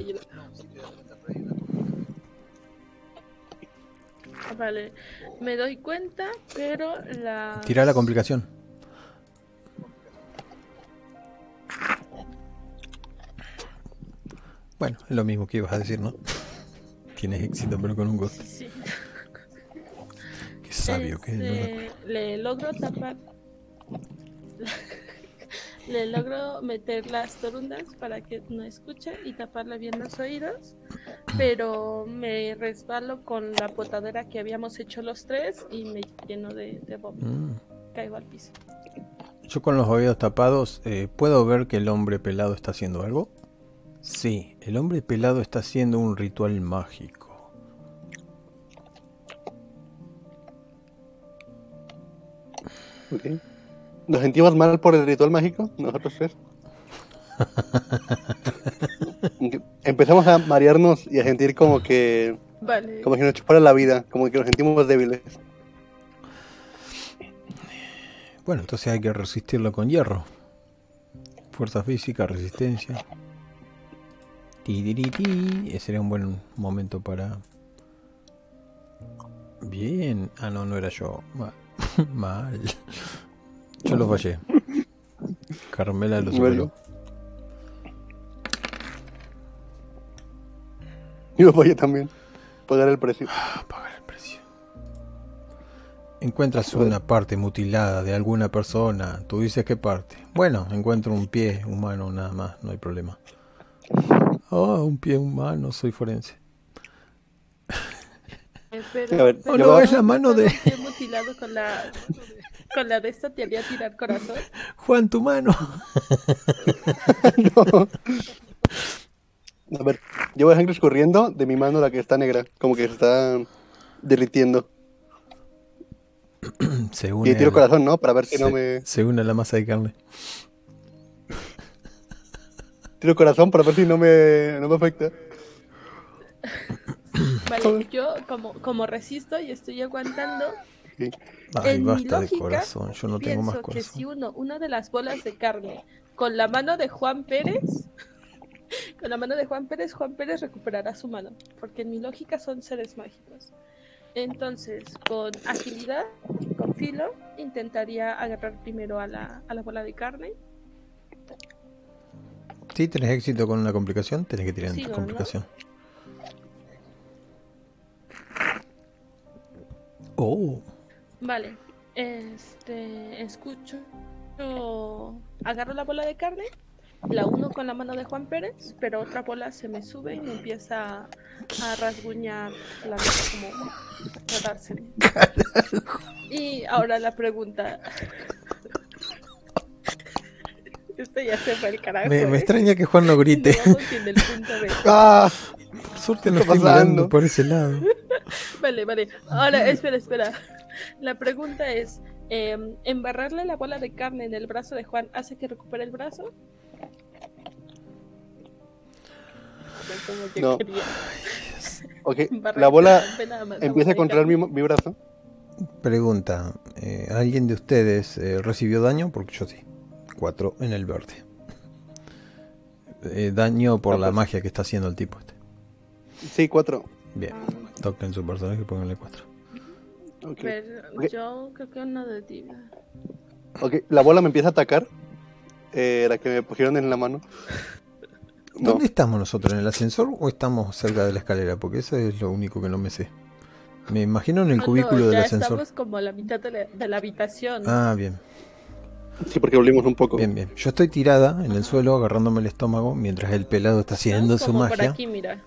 Vale, me doy cuenta, pero la... Tira la complicación. Bueno, es lo mismo que ibas a decir, ¿no? Tienes éxito, pero con un gozo. Sí. Qué sabio que es, ¿no? Este, Le logro tapar... <laughs> le logro meter las torundas para que no escuche y taparle bien los oídos, pero me resbalo con la potadera que habíamos hecho los tres y me lleno de, de vómito. Mm. Caigo al piso. Yo con los oídos tapados, eh, ¿puedo ver que el hombre pelado está haciendo algo? Sí, el hombre pelado está haciendo un ritual mágico. Ok. ¿Nos sentimos mal por el ritual mágico? Nosotros tres. <laughs> Empezamos a marearnos y a sentir como que Vale. como que nos chupara la vida, como que nos sentimos débiles. Bueno, entonces hay que resistirlo con hierro. Fuerza física, resistencia. Ese sería un buen momento para. Bien. Ah, no, no era yo. Ma- <laughs> Mal. Yo lo fallé. Carmela lo superó. Y lo fallé también. Pagar el precio. Ah, pagar el precio. Encuentras una parte mutilada de alguna persona. Tú dices qué parte. Bueno, encuentro un pie humano nada más, no hay problema. Oh, un pie humano, soy forense. Eh, pero, pero va. es la mano de- mutilado con la, con la de esta te haría tirar corazón. Juan, tu mano. <laughs> No. A ver, llevo sangre escurriendo de mi mano, la que está negra. Como que se está derritiendo. <clears throat> Se Y une, tiro a la, corazón, ¿no? Para ver si no me. se une a la masa de carne. <laughs> Tiro corazón para ver si no me, no me afecta. Vale, yo como, como resisto y estoy aguantando. Ay, en mi basta de lógica, corazón, yo no tengo más pienso que si corazón. uno, una de las bolas de carne con la mano de Juan Pérez, <laughs> con la mano de Juan Pérez, Juan Pérez recuperará su mano, porque en mi lógica son seres mágicos. Entonces, con agilidad, con filo, intentaría agarrar primero a la, a la bola de carne. Si tenés éxito con una complicación, tenés que tirar en tu complicación. Oh, Vale, este, escucho, yo agarro la bola de carne, la uno con la mano de Juan Pérez, pero otra bola se me sube y me empieza a rasguñar la mano como a. Y ahora la pregunta. Este ya se fue el carajo. me, me ¿eh? extraña que Juan no grite. Digamos que en el punto de- <laughs> ¡Ah! Por suerte no ¿Qué está estoy mirando pasando? por ese lado. Vale, vale. Ahora, espera, espera. La pregunta es, eh, ¿embarrarle la bola de carne en el brazo de Juan hace que recupere el brazo? No. Ok, la bola empieza a controlar mi, brazo. Pregunta, eh, ¿alguien de ustedes eh, recibió daño? Porque yo sí. Cuatro en el verde. Eh, daño por Ah, la pues. magia que está haciendo el tipo este. Sí, cuatro. Bien, toquen su personaje y pónganle cuatro. Ok. Pero Ok. yo creo que uno de vida. Ok, la bola me empieza a atacar. Eh, la que me pusieron en la mano. <laughs> No, ¿Dónde estamos nosotros? ¿En el ascensor o estamos cerca de la escalera? Porque eso es lo único que no me sé. Me imagino en el Ah, no, cubículo del ya ascensor. estamos como a la mitad de la, de la habitación. Ah, bien, sí, porque volvimos un poco. bien, bien. Yo estoy tirada en el suelo agarrándome el estómago mientras el pelado está haciendo su como por magia. aquí, mira.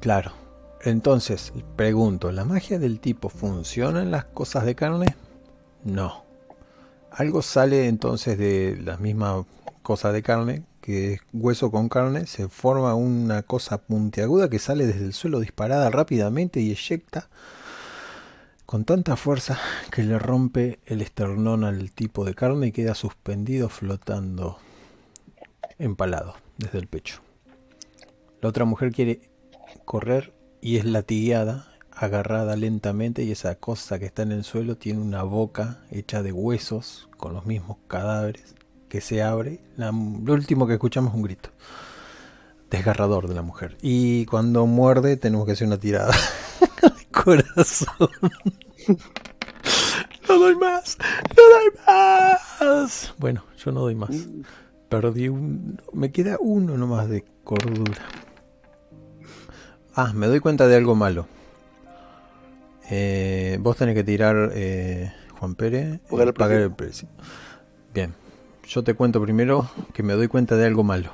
Claro. Entonces, pregunto, ¿la magia del tipo funciona en las cosas de carne? No. Algo sale entonces de la misma cosa de carne, que es hueso con carne, se forma una cosa puntiaguda que sale desde el suelo disparada rápidamente y eyecta con tanta fuerza que le rompe el esternón al tipo de carne y queda suspendido flotando empalado desde el pecho. La otra mujer quiere correr y es latigueada, agarrada lentamente y esa cosa que está en el suelo tiene una boca hecha de huesos con los mismos cadáveres que se abre. La- lo último que escuchamos es un grito desgarrador de la mujer. Y cuando muerde tenemos que hacer una tirada <laughs> de corazón. <laughs> No doy más, no doy más. Bueno, yo no doy más. Perdí un... Me queda uno nomás de cordura. Ah, me doy cuenta de algo malo. Eh, vos tenés que tirar, eh, Juan Pérez, Pagar eh, el pagar precio. el precio. Bien, yo te cuento primero que me doy cuenta de algo malo.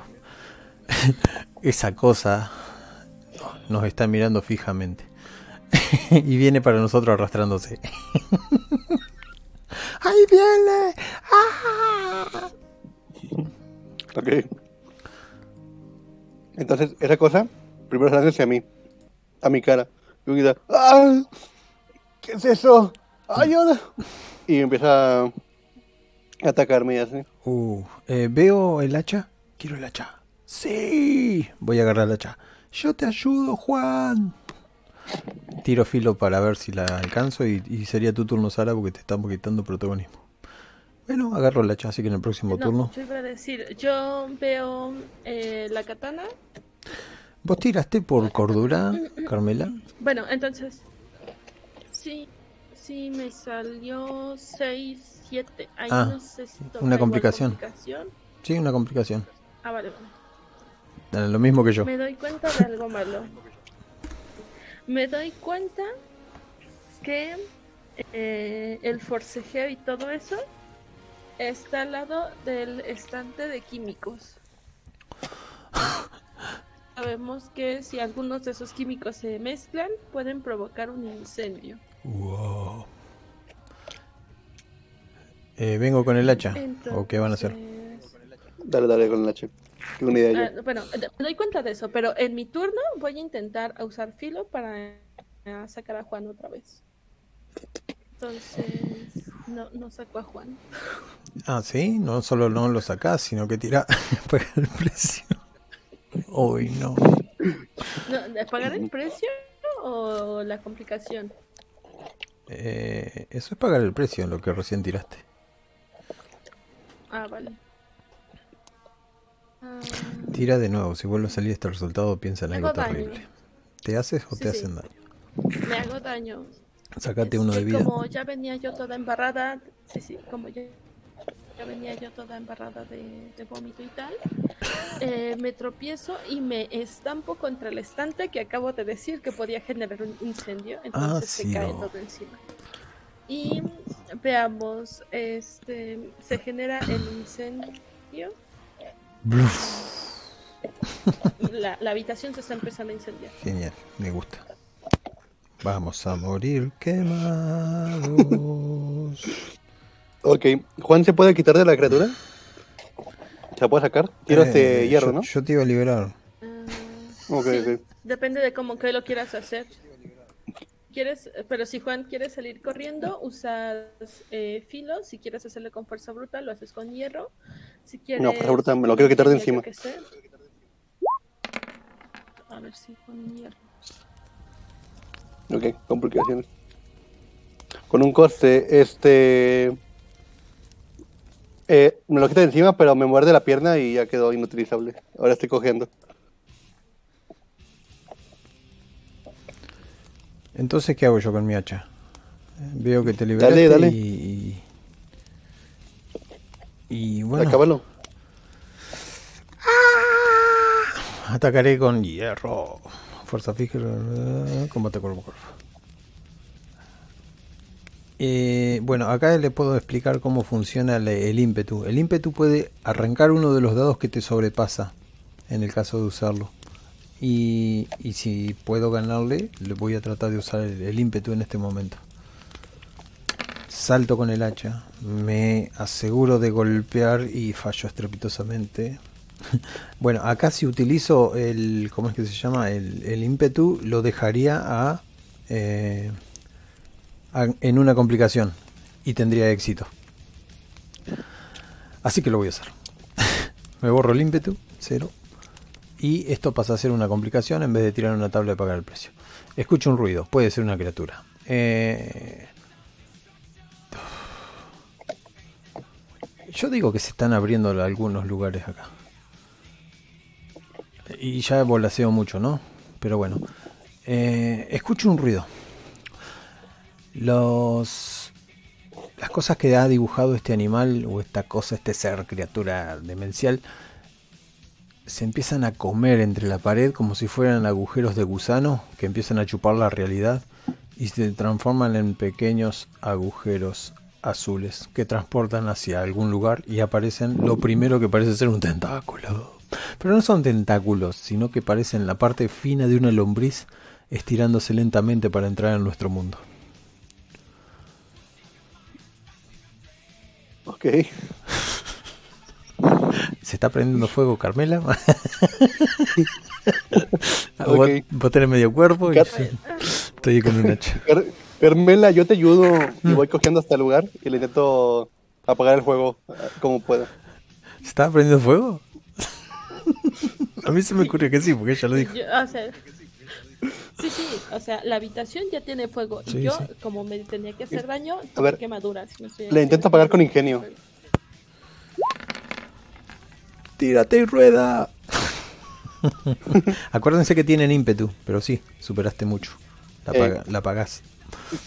<laughs> Esa cosa nos está mirando fijamente. <laughs> y viene para nosotros arrastrándose. <laughs> ¡Ahí viene! ¡Ah! Ok. Entonces, esa cosa, primero se lanza hacia mí. A mi cara. Y un grita, ¡Ah! ¿Qué es eso? ¡Ayuda! Y empieza a atacarme y así. Uh, eh, ¿Veo el hacha? Quiero el hacha. Sí, voy a agarrar el hacha. Yo te ayudo, Juan. Tiro filo para ver si la alcanzo y, y sería tu turno, Sara, porque te estamos quitando protagonismo. Bueno, agarro el hacha, así que en el próximo No, turno. yo iba a decir, yo veo eh, la katana. ¿Vos tiraste por cordura, Carmela? Bueno, entonces, sí, sí me salió 6, 7. Ahí Ah, no sé si una complicación. complicación. Sí, una complicación. Ah, vale, vale. Lo mismo que yo. Me doy cuenta de algo malo. Me doy cuenta que eh, el forcejeo y todo eso está al lado del estante de químicos. <laughs> Sabemos que si algunos de esos químicos se mezclan, pueden provocar un incendio. Wow. Eh, vengo con el hacha. ¿O qué van a hacer? Dale, dale con el H. Qué buena idea Ah, yo. bueno, me doy cuenta de eso, pero en mi turno voy a intentar usar filo para eh, sacar a Juan otra vez. Entonces, no, no saco a Juan. Ah, sí, no solo no lo sacás, sino que tira <laughs> paga el precio. Uy, no. No, ¿de ¿Pagar el precio o la complicación? Eh, eso es pagar el precio, lo que recién tiraste. Ah, vale. Ah, Tira de nuevo, si vuelve a salir este resultado, piensa en algo hago daño. terrible. ¿Te haces o Sí, te sí. hacen daño? me hago daño. Sacate Es uno de vida. Como ya venía yo toda embarrada, sí, sí, como ya, ya venía yo toda embarrada de, de vómito y tal, eh, me tropiezo y me estampo contra el estante que acabo de decir que podía generar un incendio, entonces se sí, cae no. todo encima. Y veamos, este, se genera el incendio, la, la habitación se está empezando a incendiar. Genial, me gusta. Vamos a morir quemados. Ok, Juan se puede quitar de la criatura. ¿Se la puede sacar? Quiero este Eh, hierro, yo, ¿no? yo te iba a liberar. Ah, Ok, sí, ok. Depende de cómo que lo quieras hacer. ¿Quieres, pero si Juan quiere salir corriendo, usas eh, filo. Si quieres hacerlo con fuerza bruta, lo haces con hierro. Si quieres. No, fuerza bruta, me lo quiero quitar de encima. A ver si con hierro. Ok, complicaciones. Con un coste, este. Eh, me lo quita de encima, pero me muerde la pierna y ya quedó inutilizable. Ahora estoy cogiendo. Entonces, ¿qué hago yo con mi hacha? Veo que te liberaste Dale, dale. y... Y bueno, Acábalo. atacaré con hierro. Fuerza fija, combate cuerpo a cuerpo. Eh, bueno, acá le puedo explicar cómo funciona el, ímpetu. El ímpetu puede arrancar uno de los dados que te sobrepasa en el caso de usarlo. Y, y si puedo ganarle, le voy a tratar de usar el, ímpetu en este momento. Salto con el hacha, me aseguro de golpear y fallo estrepitosamente. <laughs> bueno, acá si utilizo el, ¿cómo es que se llama? El, ímpetu, lo dejaría a, eh, a- en una complicación y tendría éxito. Así que lo voy a hacer. <laughs> me borro el ímpetu, cero. Y esto pasa a ser una complicación en vez de tirar una tabla de pagar el precio. Escucho un ruido, puede ser una criatura. Eh, Yo digo que se están abriendo algunos lugares acá. Y ya volaseo mucho, ¿no? Pero bueno. Eh, escucho un ruido. Los... Las cosas que ha dibujado este animal o esta cosa, este ser, criatura demencial, se empiezan a comer entre la pared como si fueran agujeros de gusano que empiezan a chupar la realidad y se transforman en pequeños agujeros azules que transportan hacia algún lugar y aparecen lo primero que parece ser un tentáculo. Pero no son tentáculos, sino que parecen la parte fina de una lombriz estirándose lentamente para entrar en nuestro mundo. Ok. ¿Se está prendiendo fuego, Carmela? <laughs> Ok. vos tenés medio cuerpo y Car- estoy con un hacha. Car- Carmela, yo te ayudo y Mm. voy cogiendo hasta el lugar y le intento apagar el juego eh, como pueda. ¿Se está prendiendo fuego? <laughs> A mí se me ocurrió que sí, porque ella lo dijo. Yo- o sea, sí, sí, o sea, la habitación ya tiene fuego. Y Sí, yo, sí. como me tenía que hacer daño, A ver, quemaduras. Le intento apagar con ingenio. Tírate y rueda. <laughs> Acuérdense que tienen ímpetu, pero sí, superaste mucho. La, Eh. paga- la pagás.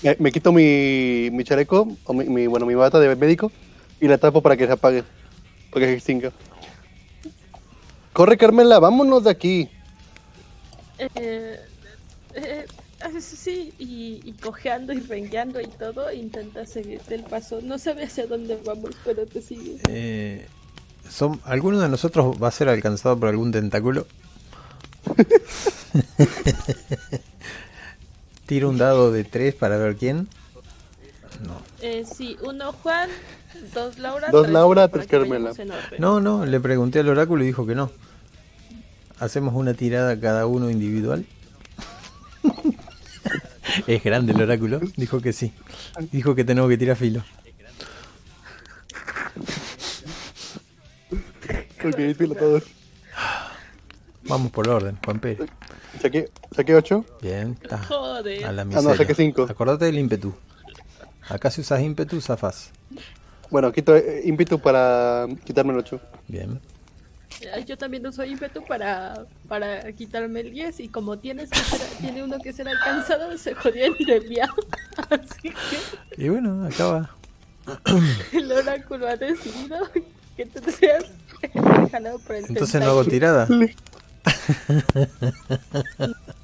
Me, me quito mi, mi chaleco, o mi, mi- bueno, mi bata de médico, y la tapo para que se apague, para que se extinga. Corre, Carmela, vámonos de aquí. Eh, eh, sí, y, y cojeando y rengueando y todo, intenta seguirte el paso. No sabe hacia dónde vamos, pero te sigue. Eh, son, ¿Alguno de nosotros va a ser alcanzado por algún tentáculo? <laughs> Tiro un dado de 3 para ver quién. No. Eh, sí, uno Juan, dos Laura, Dos tres Laura, tres Carmela. No, no, le pregunté al oráculo y dijo que no. Hacemos una tirada cada uno individual. <laughs> es grande el oráculo. Dijo que sí. Dijo que tenemos que tirar filo. Ok, filo. Vamos por orden, Juan Pérez. Saqué, saqué 8. Bien, está. Joder. A la no, miseria. saqué cinco. Acordate del ímpetu. Acá si usas ímpetu, zafas. Bueno, quito eh, ímpetu para quitarme el 8. Bien. Yo también uso ímpetu para, para quitarme el 10 y como tienes que ser, tiene uno que ser alcanzado, se jodió el desviado. <laughs> Así que Y bueno, acaba. el oráculo ha decidido que tú seas jalado por el Entonces no hago tirada.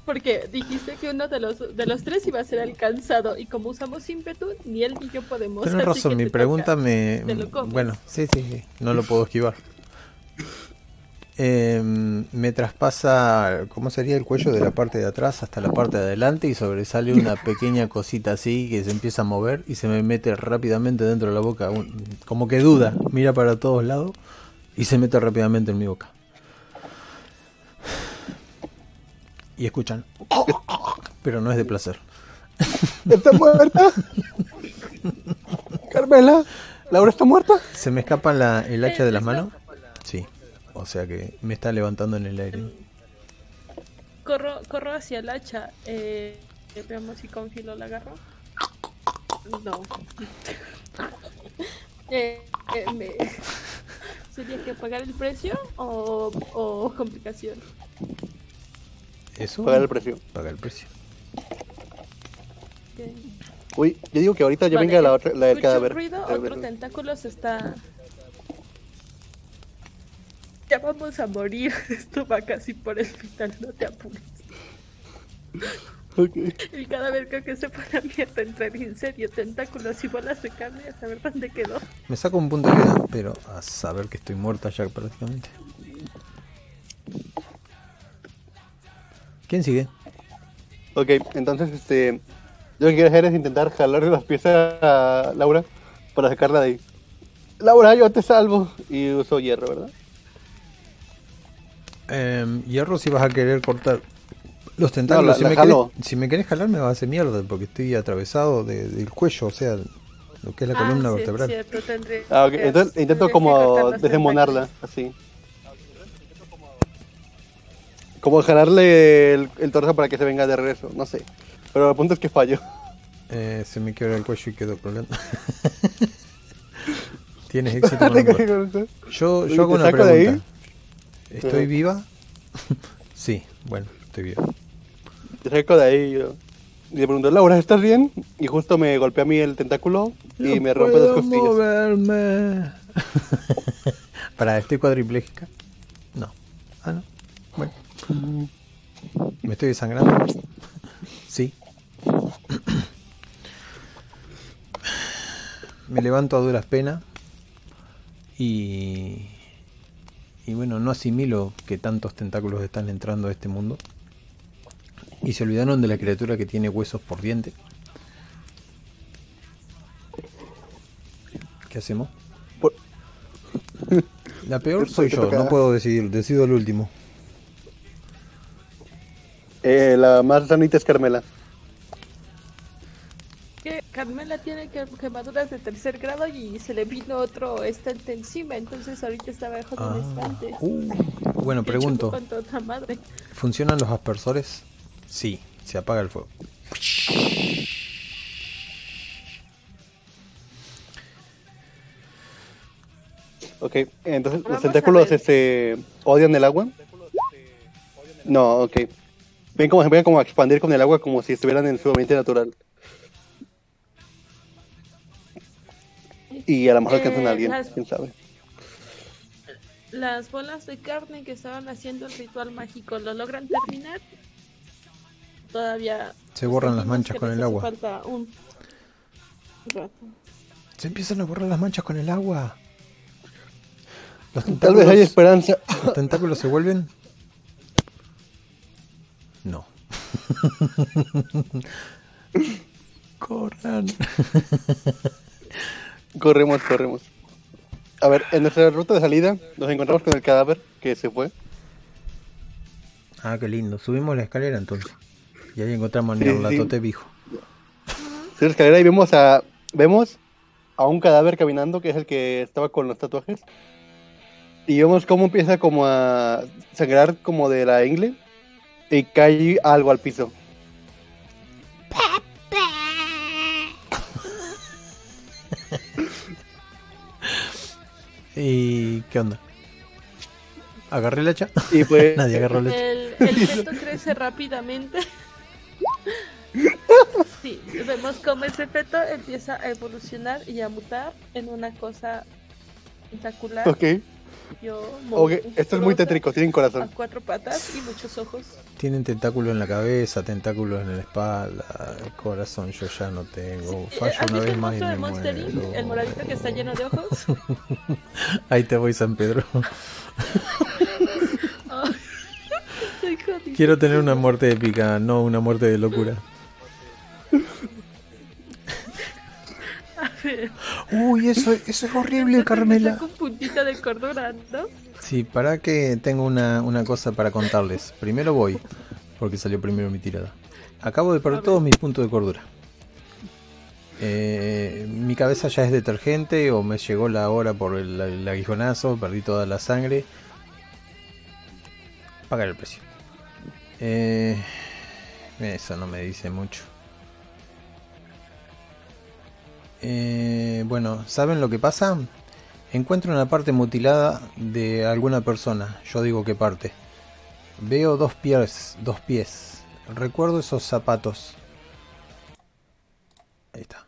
Porque dijiste que uno de los, de los tres iba a ser alcanzado y como usamos ímpetu, ni él ni yo podemos. Tienes razón, mi te pregunta toca. me... Te. Bueno, sí, sí, sí, no lo puedo esquivar. Eh, me traspasa, ¿cómo sería el cuello de la parte de atrás hasta la parte de adelante y sobresale una <laughs> pequeña cosita así que se empieza a mover y se me mete rápidamente dentro de la boca, un- como que duda, mira para todos lados y se mete rápidamente en mi boca. Y escuchan, pero no es de placer. ¿Está muerta? <laughs> Carmela, ¿Laura está muerta? ¿Se me escapa la, el hacha de las manos? Sí. O sea que me está levantando en el aire. Corro, corro hacia el hacha. Eh, veamos si con filo la agarro. No. <laughs> Eh, eh, me- ¿Sería que pagar el precio o, o complicación? ¿Eso? Pagar el precio. Pagar el precio. Uy, yo digo que ahorita ya Vale, venga la, otra, la del cadáver. ruido, otro tentáculo se está... Ya vamos a morir. <laughs> Esto va casi por el final, no te apures. ok. Y cada vez creo que se pone a mierda entre en serio tentáculos y bolas de carne a saber dónde quedó. Me saco un punto de vida, pero a saber que estoy muerta ya prácticamente. ¿Quién sigue? Ok, entonces este. Yo lo que quiero hacer es intentar jalarle las piezas a Laura para sacarla de ahí. Laura, yo te salvo. Y uso hierro, ¿verdad? Em, hierro, si vas a querer cortar los tentáculos. la- si, la me querés, si me querés jalar, me va a hacer mierda porque estoy atravesado de- del cuello, o sea, lo que es la columna Ah, sí, vertebral. cierto, tendré- Ah. Entonces intento como desmonarla, así. Como jalarle el, el torso para que se venga de regreso, no sé. Pero el punto es que fallo. Eh, se me quiebra el cuello y quedo colgando. <laughs> Tienes éxito. <laughs> Yo, yo hago ¿te una saco de ahí? pregunta. ¿Estoy viva? <laughs> sí, bueno, estoy viva. Saco de ahí y yo- y le pregunto, Laura, ¿estás bien? Y justo me golpea a mí el tentáculo y No me rompe dos puedo costillas. moverme. <laughs> Para, ¿estoy cuadripléjica? No. Ah, no. Bueno. ¿Me estoy desangrando? Sí. <clears throat> Me levanto a duras penas y y bueno, no asimilo que tantos tentáculos están entrando a este mundo. Y se olvidaron de la criatura que tiene huesos por diente. ¿Qué hacemos? Por- <laughs> La peor soy yo, no puedo decidir, decido el último. Eh, la más sanita es Carmela. Que Carmela tiene que- quemaduras de tercer grado y se le vino otro estante encima, entonces ahorita está bajo de un Ah, estante. uh, bueno, pregunto, madre. ¿funcionan los aspersores? Sí, se apaga el fuego. Ok, entonces Vamos los tentáculos este, odian el agua. No, ok. Ven como se empiezan como a expandir con el agua como si estuvieran en su ambiente natural. Y a lo mejor alcanzan Eh, a alguien, las- quién sabe. Las bolas de carne que estaban haciendo el ritual mágico, ¿lo logran terminar? Todavía. Se borran las manchas con el agua. Falta un rato. Se empiezan a borrar las manchas con el agua. Los Tal vez hay esperanza. ¿Los tentáculos se vuelven? No. <laughs> Corran. <laughs> Corremos, corremos. A ver, en nuestra ruta de salida nos encontramos con el cadáver que se fue. Ah, qué lindo. Subimos la escalera entonces. Y ahí encontramos a Sí, Nyarlathotep, sí. hijo. Subimos la escalera y vemos a vemos a un cadáver caminando que es el que estaba con los tatuajes. Y vemos cómo empieza como a sangrar como de la ingle y cae algo al piso. ¿Y qué onda? Agarré el hacha. Y pues <laughs> Nadie agarró el hacha. El, el feto crece rápidamente. <laughs> Sí, vemos cómo ese feto empieza a evolucionar y a mutar en una cosa tentacular. Ok, Yo, ok, esto es muy tétrico, tienen A corazón. cuatro patas y muchos ojos. Tienen tentáculos en la cabeza, tentáculos en la espalda, el corazón yo ya no tengo. Sí, Fallo ¿Has una visto vez el más y monstruo de me Monster muero. El moradito que está lleno de ojos. <laughs> Ahí te voy, San Pedro. <laughs> Quiero tener una muerte épica, no una muerte de locura. <laughs> Uy, eso, eso es horrible, <laughs> Está Carmela. con puntita de cordura, ¿no? Sí, para que tengo una, una cosa para contarles. Primero voy, porque salió primero mi tirada. Acabo de perder todos mis puntos de cordura. Eh, mi cabeza ya es detergente o me llegó la hora por el, el aguijonazo, perdí toda la sangre. Pagar el precio. Eh, eso no me dice mucho. Eh, bueno, ¿saben lo que pasa? Encuentro una parte mutilada de alguna persona. Yo digo qué parte. Veo dos pies, dos pies. Recuerdo esos zapatos. Ahí está.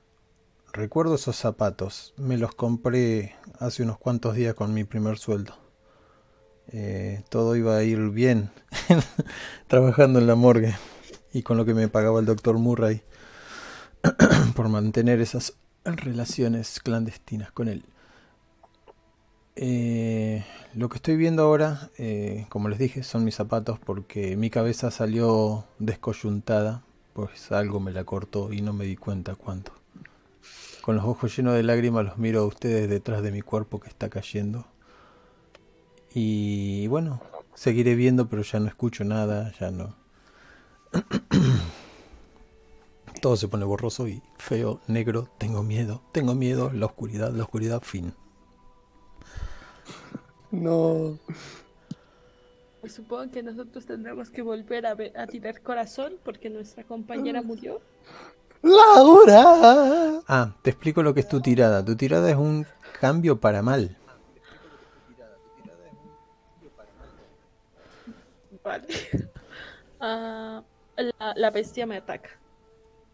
Recuerdo esos zapatos. Me los compré hace unos cuantos días con mi primer sueldo. Eh, todo iba a ir bien <laughs> trabajando en la morgue y con lo que me pagaba el doctor Murray <clears throat> por mantener esas relaciones clandestinas con él. Eh, lo que estoy viendo ahora, eh, como les dije, son mis zapatos porque mi cabeza salió descoyuntada, pues algo me la cortó y no me di cuenta cuánto. Con los ojos llenos de lágrimas los miro a ustedes detrás de mi cuerpo que está cayendo. Y bueno, seguiré viendo, pero ya no escucho nada, ya no. <clears throat> Todo se pone borroso y feo, negro, tengo miedo, tengo miedo, la oscuridad, la oscuridad, fin. No. Pues Supongo que nosotros tendremos que volver a, ver- a tirar corazón porque nuestra compañera murió. Laura. Ah, te explico lo que es tu tirada. Tu tirada es un cambio para mal. Vale. <laughs> Ah, la, la bestia me ataca.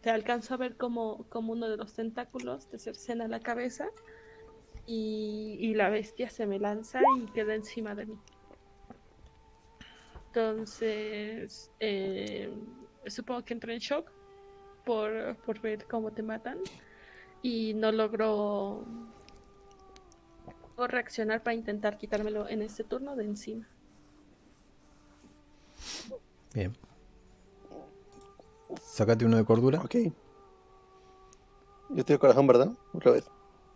Te alcanzo a ver como, como uno de los tentáculos te cercena la cabeza y, y la bestia se me lanza y queda encima de mí. Entonces, eh, supongo que entré en shock por, por ver cómo te matan y no logro reaccionar para intentar quitármelo en este turno de encima. Bien. Sácate uno de cordura. Ok. Yo estoy de corazón, ¿verdad? Otra vez.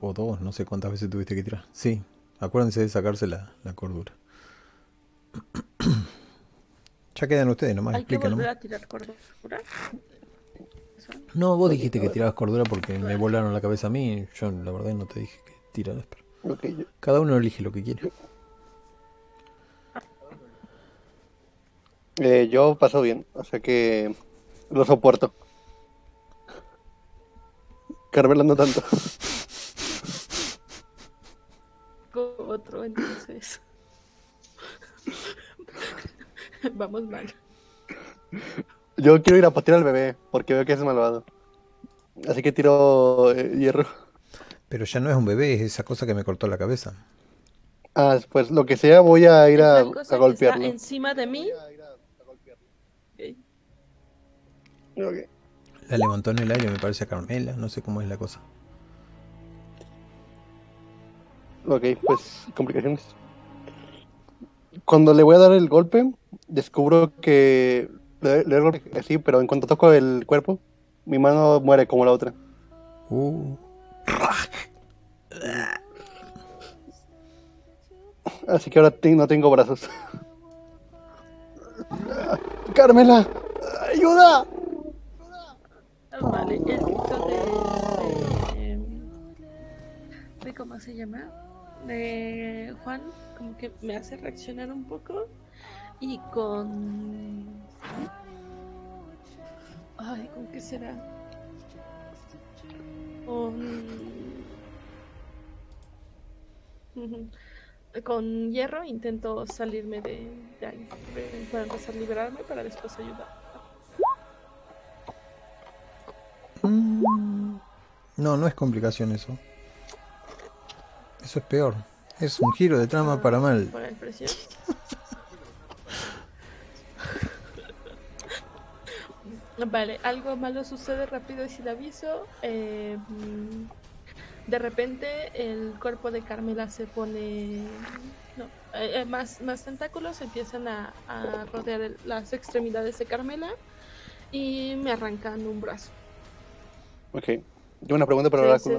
O dos, no sé cuántas veces tuviste que tirar. Sí, acuérdense de sacarse la, la cordura. <clears throat> ya quedan ustedes, nomás Hay que expliquen. volver nomás. a tirar cordura. No, vos dijiste que tirabas cordura porque me volaron la cabeza a mí. Yo la verdad no te dije que tiraras. Pero Ok, yo- cada uno elige lo que quiere. Eh, yo paso bien, o sea que lo soporto. Carvela no tanto. Otro, entonces. Vamos mal. Yo quiero ir a patear al bebé, porque veo que es malvado. Así que tiro eh, hierro. Pero ya no es un bebé, es esa cosa que me cortó la cabeza. Ah, pues lo que sea, voy a ir a, a golpearlo. Está encima de mí La levantó en el aire, me parece a Carmela, no sé cómo es la cosa. Ok, pues complicaciones. Cuando le voy a dar el golpe, descubro que le, le doy el golpe así, pero en cuanto toco el cuerpo, mi mano muere como la otra. Uh, Así que ahora te- no tengo brazos. <laughs> Carmela, ayuda. Vale, el grito de, de, ¿Cómo se llama? De Juan, como que me hace reaccionar un poco. Y con. Ay, ¿con qué será? Con. Con hierro intento salirme de, de ahí para empezar a liberarme para después ayudar. No, no es complicación eso. Eso es peor. Es un giro de trama para mal. Por el precio. Vale, algo malo sucede rápido y sin aviso. Eh, mm, de repente el cuerpo de Carmela se pone... No, eh, eh, más, más tentáculos empiezan a, a rodear el- las extremidades de Carmela y me arrancan un brazo. Ok, tengo una pregunta para el oráculo.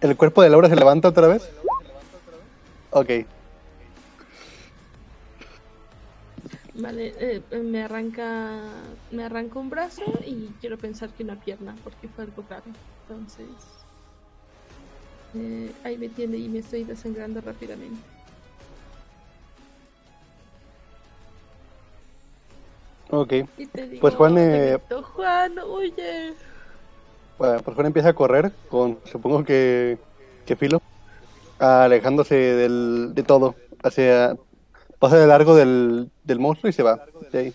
¿El cuerpo de Laura se levanta otra vez? Ok, Vale, eh, eh, me arranca me arranca un brazo y quiero pensar que una pierna porque fue algo grave. Entonces eh, ahí me tiene y me estoy desangrando rápidamente. Ok. Y te digo, Pues, Juan, eh, Juan, huye. Bueno, pues Juan empieza a correr con, supongo que, que filo, alejándose del, de todo, hacia, pasa de largo del, del monstruo y se va de ahí.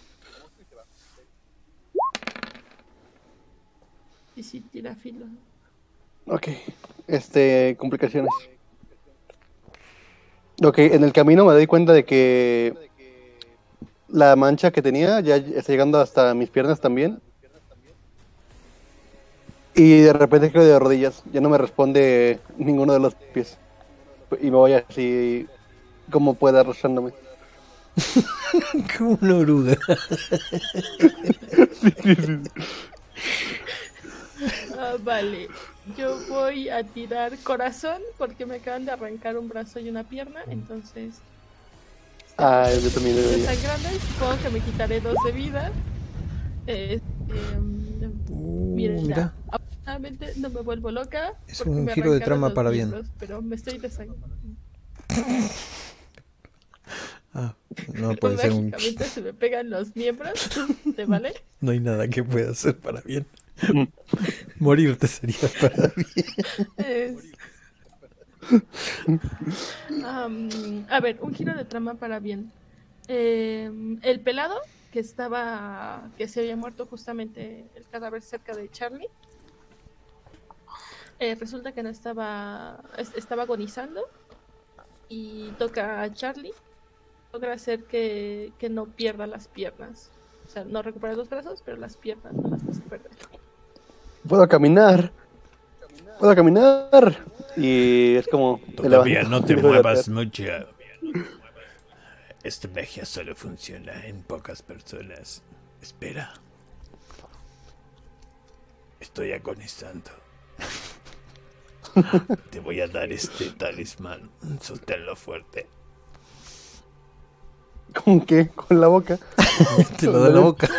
Y si tira filo. Ok, este, complicaciones. Ok, en el camino me doy cuenta de que la mancha que tenía ya está llegando hasta mis piernas también. Y de repente quedo de rodillas, ya no me responde ninguno de los pies. Y me voy así como pueda arrastrándome. <laughs> Como una oruga. Ah, vale, yo voy a tirar corazón porque me acaban de arrancar un brazo y una pierna, entonces Ah, yo también debería. desangrando y supongo que me quitaré dos de vida. Eh, em, Uh, miren, ya, mira. afortunadamente no me vuelvo loca. Es un me giro de trama para bien. miembros, Pero me estoy desangrando. <laughs> Ah, no <laughs> puede ser un... Se me pegan los miembros, ¿te <laughs> vale? No hay nada que pueda hacer para bien. Morirte sería para bien. Es- A ver, un giro de trama para bien. Em, el pelado que estaba, que se había muerto justamente el cadáver cerca de Charlie. eh, resulta que no estaba, es- estaba agonizando y toca a Charlie. Logra hacer que, que no pierda las piernas. O sea, no recupera los brazos, pero las piernas no las. Puedo caminar. Puedo caminar. Y es como... Todavía no <laughs> te muevas mucho. Esta magia solo funciona en pocas personas. Espera. Estoy agonizando. <laughs> Te voy a dar este talismán. Sosténlo fuerte. ¿Con qué? Con la boca. <laughs> Te lo da la boca.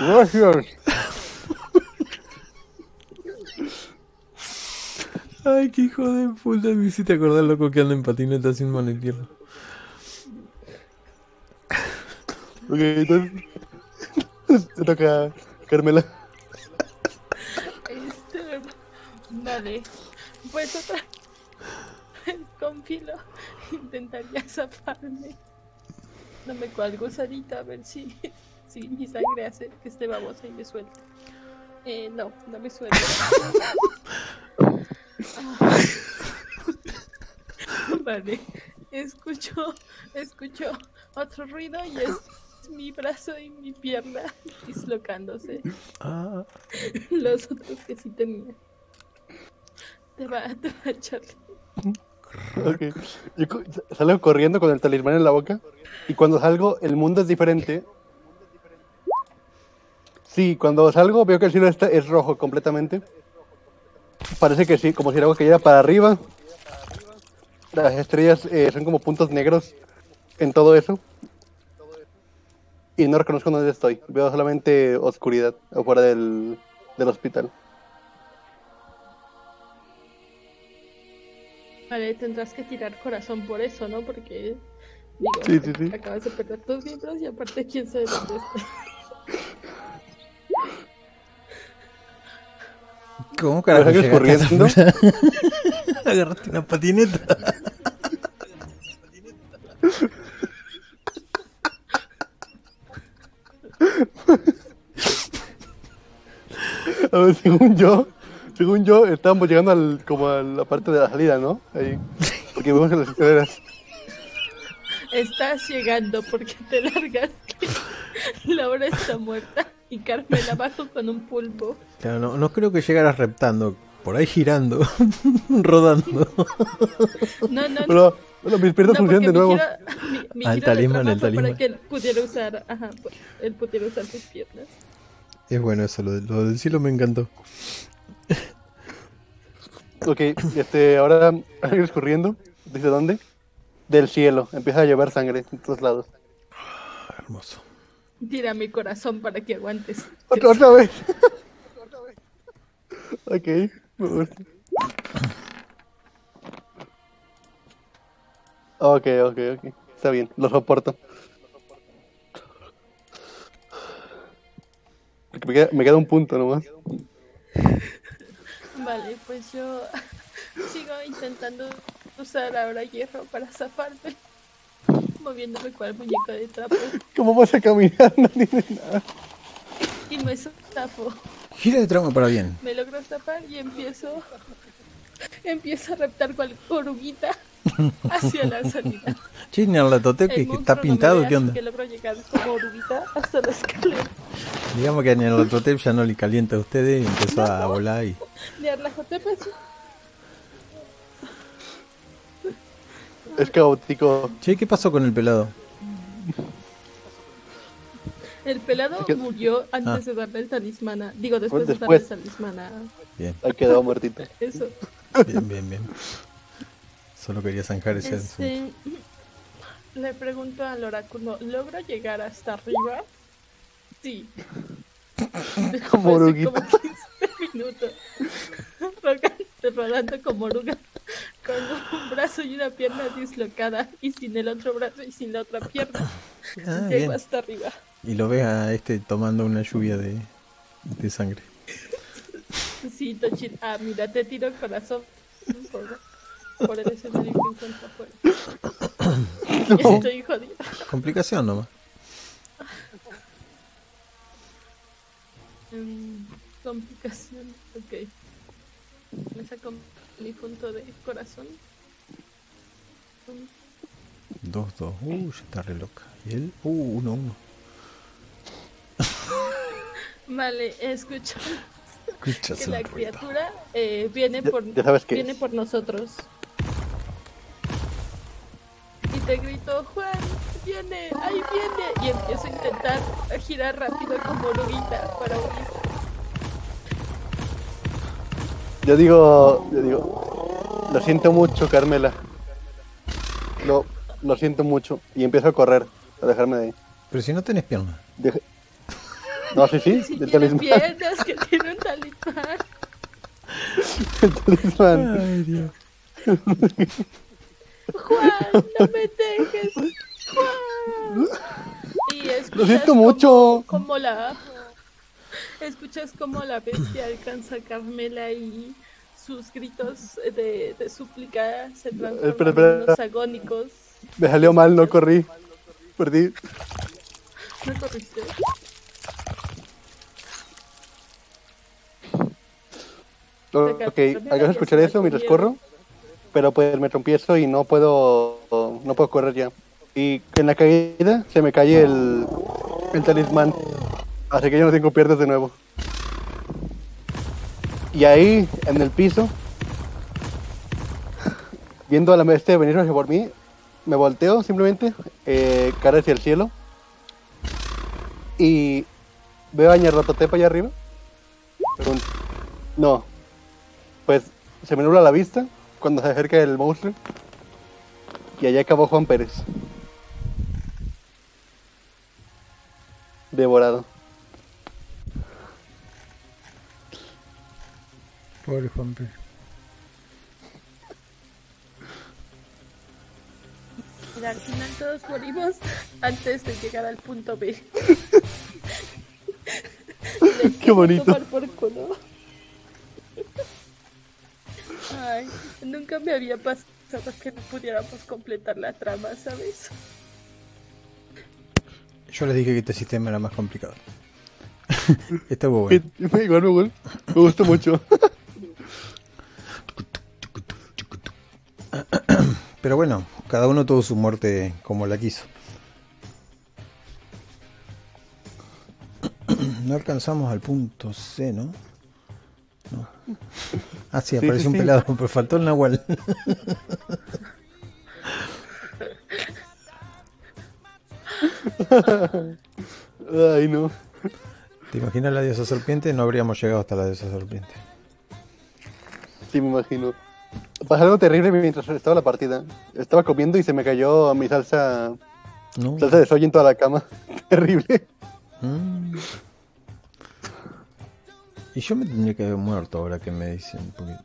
Gracias. Ay, qué hijo de puta. Me hiciste acordar loco que anda en patineta sin mano izquierda. Ok, entonces... <laughs> Te toca Carmela. Este, vale. Pues otra vez con filo. intentaría zafarme. No me cuelgo a ver si, si mi sangre hace que esté babosa y me suelte. Eh, no, no me suelta. <laughs> <laughs> Vale, escucho, escucho otro ruido y es mi brazo y mi pierna <laughs> dislocándose. Ah, Los otros que sí tenía. Te va, te va a echar. Ok. Yo salgo corriendo con el talismán en la boca. Y cuando salgo, el mundo es diferente. Sí, cuando salgo veo que el cielo está, es rojo completamente. Parece que sí, como si el agua cayera para arriba. Las estrellas eh, son como puntos negros en todo eso. Y no reconozco dónde estoy. Veo solamente oscuridad afuera del, del hospital. Vale, tendrás que tirar corazón por eso, ¿no? Porque, digo, Sí, sí, sí. acabas de perder tus miembros y aparte, quién sabe dónde está. <laughs> ¿Cómo carajo ¿Lo sigues llegaste corriendo? <laughs> Agarraste una patineta. A ver, según yo, según yo, estábamos llegando al, como a la parte de la salida, ¿no? Ahí. Porque vemos en las escaleras. Estás llegando porque te largaste. Laura está muerta y Carmen abajo con un pulpo. Claro, no, no creo que llegaras reptando. Por ahí girando, <laughs> rodando. No, no, no. Bueno, mis piernas No, funcionan de nuevo. giro- mi- mi Ah, el talismán, el talismán. Para que él pudiera usar, ajá, pues, él pudiera usar sus piernas. Es bueno eso, lo, de- lo del cielo me encantó. Ok, este, ahora <clears throat> sigues corriendo. ¿Desde dónde? Del cielo. Empieza a llevar sangre en todos lados. Ah, hermoso. Tira mi corazón para que aguantes. Otra, otra vez. <laughs> ok, me gusta. Ok, ok, ok. Está bien, lo soporto. Porque Me queda, me queda un punto nomás. <laughs> Vale, pues yo <laughs> sigo intentando usar ahora hierro para zafarme. Moviéndome cual muñeco de trapo. ¿Cómo vas a caminar? <laughs> No tienes nada. Y me zafo. Gira de trama para bien. Me logro zafar y empiezo. Empiezo a reptar cual oruguita <laughs> hacia la salida. Que, El que monstruo está no pintado, ve, ¿qué onda? Que logro llegar como oruguita hasta la escalera. Digamos que a Nerlatote ya no le calienta a ustedes y empezó a volar y... <laughs> Es caótico. Che, ¿qué pasó con el pelado? El pelado Se qued- murió antes Ah. de darle el talismana. Digo, después, Después. de darle el talismana. Bien, Ahí quedó muertito. Eso. bien, bien, bien. Solo quería zanjar ese asunto. Este, le pregunto al oráculo, ¿logro llegar hasta arriba? Sí. Como oruguita. como 15 minutos. <laughs> Rodando, rodando como oruga. Un brazo y una pierna dislocada. Y sin el otro brazo y sin la otra pierna. Ah, Llego bien. hasta arriba. Y lo ves a este tomando una lluvia de, de sangre. Sí, Tochín. Ah, mira, te tiro corazón. Por, por el escenario que encuentro afuera. <coughs> Estoy jodida. Complicación nomás. Mm, complicación, ok. Me saco mi punto de corazón. Mm, 2-2. Uh, ya está re loca. ¿Y él? Uh, 1-1. <laughs> Vale, escucha Escucha que la ruido. criatura eh, viene por ya sabes qué viene es. por nosotros. Y te grito, Juan, viene, ahí viene. Y empiezo a intentar girar rápido como oruguita para huir. Yo digo, yo digo, lo siento mucho, Carmela. Lo, lo siento mucho. Y empiezo a correr, a dejarme de ahí. Pero si no tenés pierna. Deje- No, sí, sí, <laughs> Si el talismán. piernas, que tiene un talismán. <laughs> El talismán. Ay, Dios. Juan, no me dejes. Juan. Y Lo siento como- mucho. Como la escuchas como la bestia alcanza a Carmela y sus gritos de, de súplica se transforman Espera, espera. en unos agónicos. Me salió mal, no corrí. Perdí. ¿No corriste? Ok, alcanzo a escuchar eso mientras corro. Pero pues me trompiezo y no puedo no puedo correr ya. Y en la caída se me cae el, el talismán. Así que ya no tengo piernas de nuevo. Y ahí, en el piso, viendo a la bestia venir por mí, me volteo simplemente, eh, cara hacia el cielo. Y veo a Ñarratotepa allá arriba. No. Pues se me nubla la vista cuando se acerca el monstruo. Y allá acabó Juan Pérez. Devorado. Pobre Juan Pérez. Y al final todos morimos antes de llegar al punto B. <laughs> Qué bonito. por culo. Ay, nunca me había pasado que no pudiéramos completar la trama, ¿sabes? Yo les dije que este sistema era más complicado. <laughs> Estuvo bueno. Igual me me gustó mucho. <laughs> Pero bueno, cada uno tuvo su muerte como la quiso. <coughs> No alcanzamos al punto C, ¿no? No. Ah, sí, apareció sí, un pelado, <laughs> pero faltó el Nahual. <laughs> Ay, no. ¿Te imaginas la diosa serpiente? No habríamos llegado hasta la diosa serpiente. Sí, me imagino. Pasó algo terrible mientras estaba la partida. Estaba comiendo y se me cayó mi salsa, ¿No? salsa de soya en toda la cama. <laughs> Terrible. Mm. Y yo me tendría que haber muerto ahora que me dicen, porque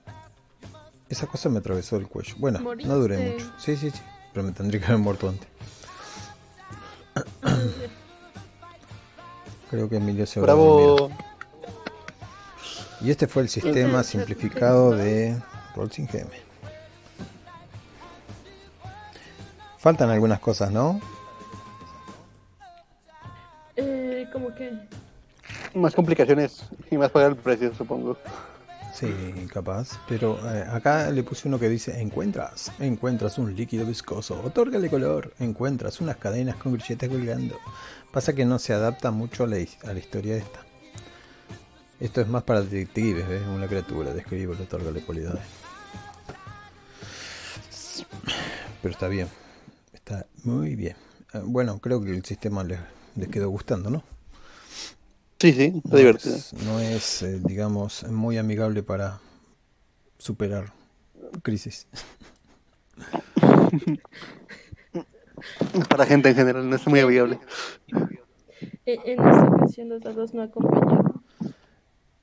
esa cosa me atravesó el cuello. Bueno, no duré mucho. Sí, sí, sí, pero me tendría que haber muerto antes. <coughs> Creo que Emilio se dormido. Bravo. Y este fue el sistema simplificado de Rolling GM. Faltan algunas cosas, ¿no? Eh, como que Más complicaciones y más pagar el precio, supongo. Sí, capaz. Pero eh, acá le puse uno que dice, encuentras, encuentras un líquido viscoso, otórgale color, encuentras unas cadenas con grilletes colgando. Pasa que no se adapta mucho a la, a la historia esta. Esto es más para detectives, ¿ves? Una criatura, describe, le otórgale cualidades. Pero está bien, está muy bien. Eh, Bueno, creo que el sistema les, les quedó gustando, ¿no? Sí, sí, está No divertido. es, no es, eh, digamos, muy amigable para superar crisis. <laughs> Para gente en general, no es muy viable. eh, en esta ocasión los dados no acompañaron.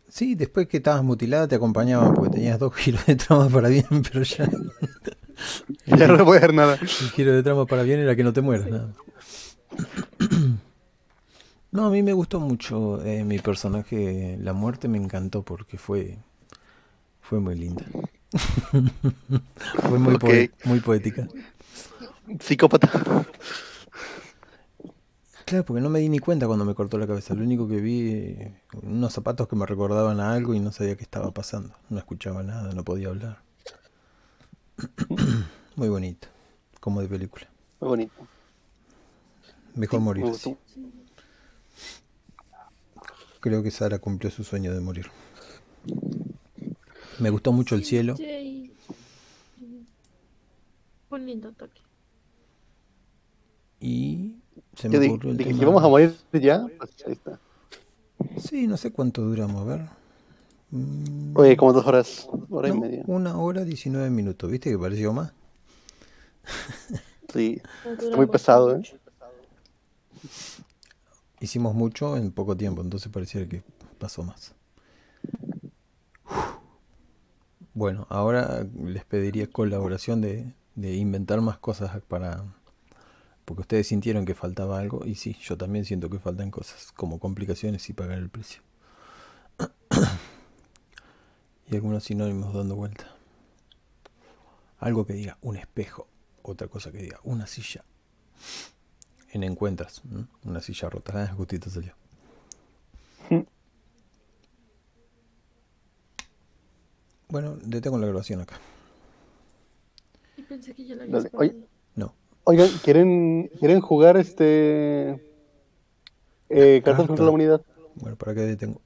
Sí, después que estabas mutilada te acompañaban porque tenías dos <laughs> giros de trama para bien, pero ya Ya no puedo hacer nada. el giro de trama para bien era que no te mueras. nada. No, a mí me gustó mucho eh, mi personaje, la muerte me encantó porque fue fue muy linda. <laughs> fue muy, Ok. muy poética. Psicópata. Claro, porque no me di ni cuenta cuando me cortó la cabeza. Lo único que vi, unos zapatos que me recordaban a algo y no sabía qué estaba pasando. No escuchaba nada, no podía hablar. <coughs> Muy bonito, como de película. Muy bonito. Mejor Me morir gustó. así. Creo que Sara cumplió su sueño de morir. Me gustó mucho el cielo. Yay. Un lindo toque. Y se Yo me dije, el dije, tema- si vamos a morir ya, pues ahí está. Sí, no sé cuánto duramos, a ver. Mm, Oye, como dos horas, hora y media. una hora 19 minutos, ¿viste que pareció más? Sí, está muy pesado, ¿eh? Hicimos mucho en poco tiempo, entonces pareciera que pasó más. Bueno, ahora les pediría colaboración de, de inventar más cosas para... Porque ustedes sintieron que faltaba algo y sí, yo también siento que faltan cosas, como complicaciones y pagar el precio. Y algunos sinónimos dando vuelta. Algo que diga un espejo, otra cosa que diga una silla. En encuentras, ¿m? una silla rota. Ah, justito salió. Bueno, detengo la grabación acá. Y pensé que ya lo había Dale, oye. parado. No. Oigan, ¿quieren, ¿quieren jugar este... Eh, Cartas Carta. contra la humanidad? Bueno, ¿para qué detengo?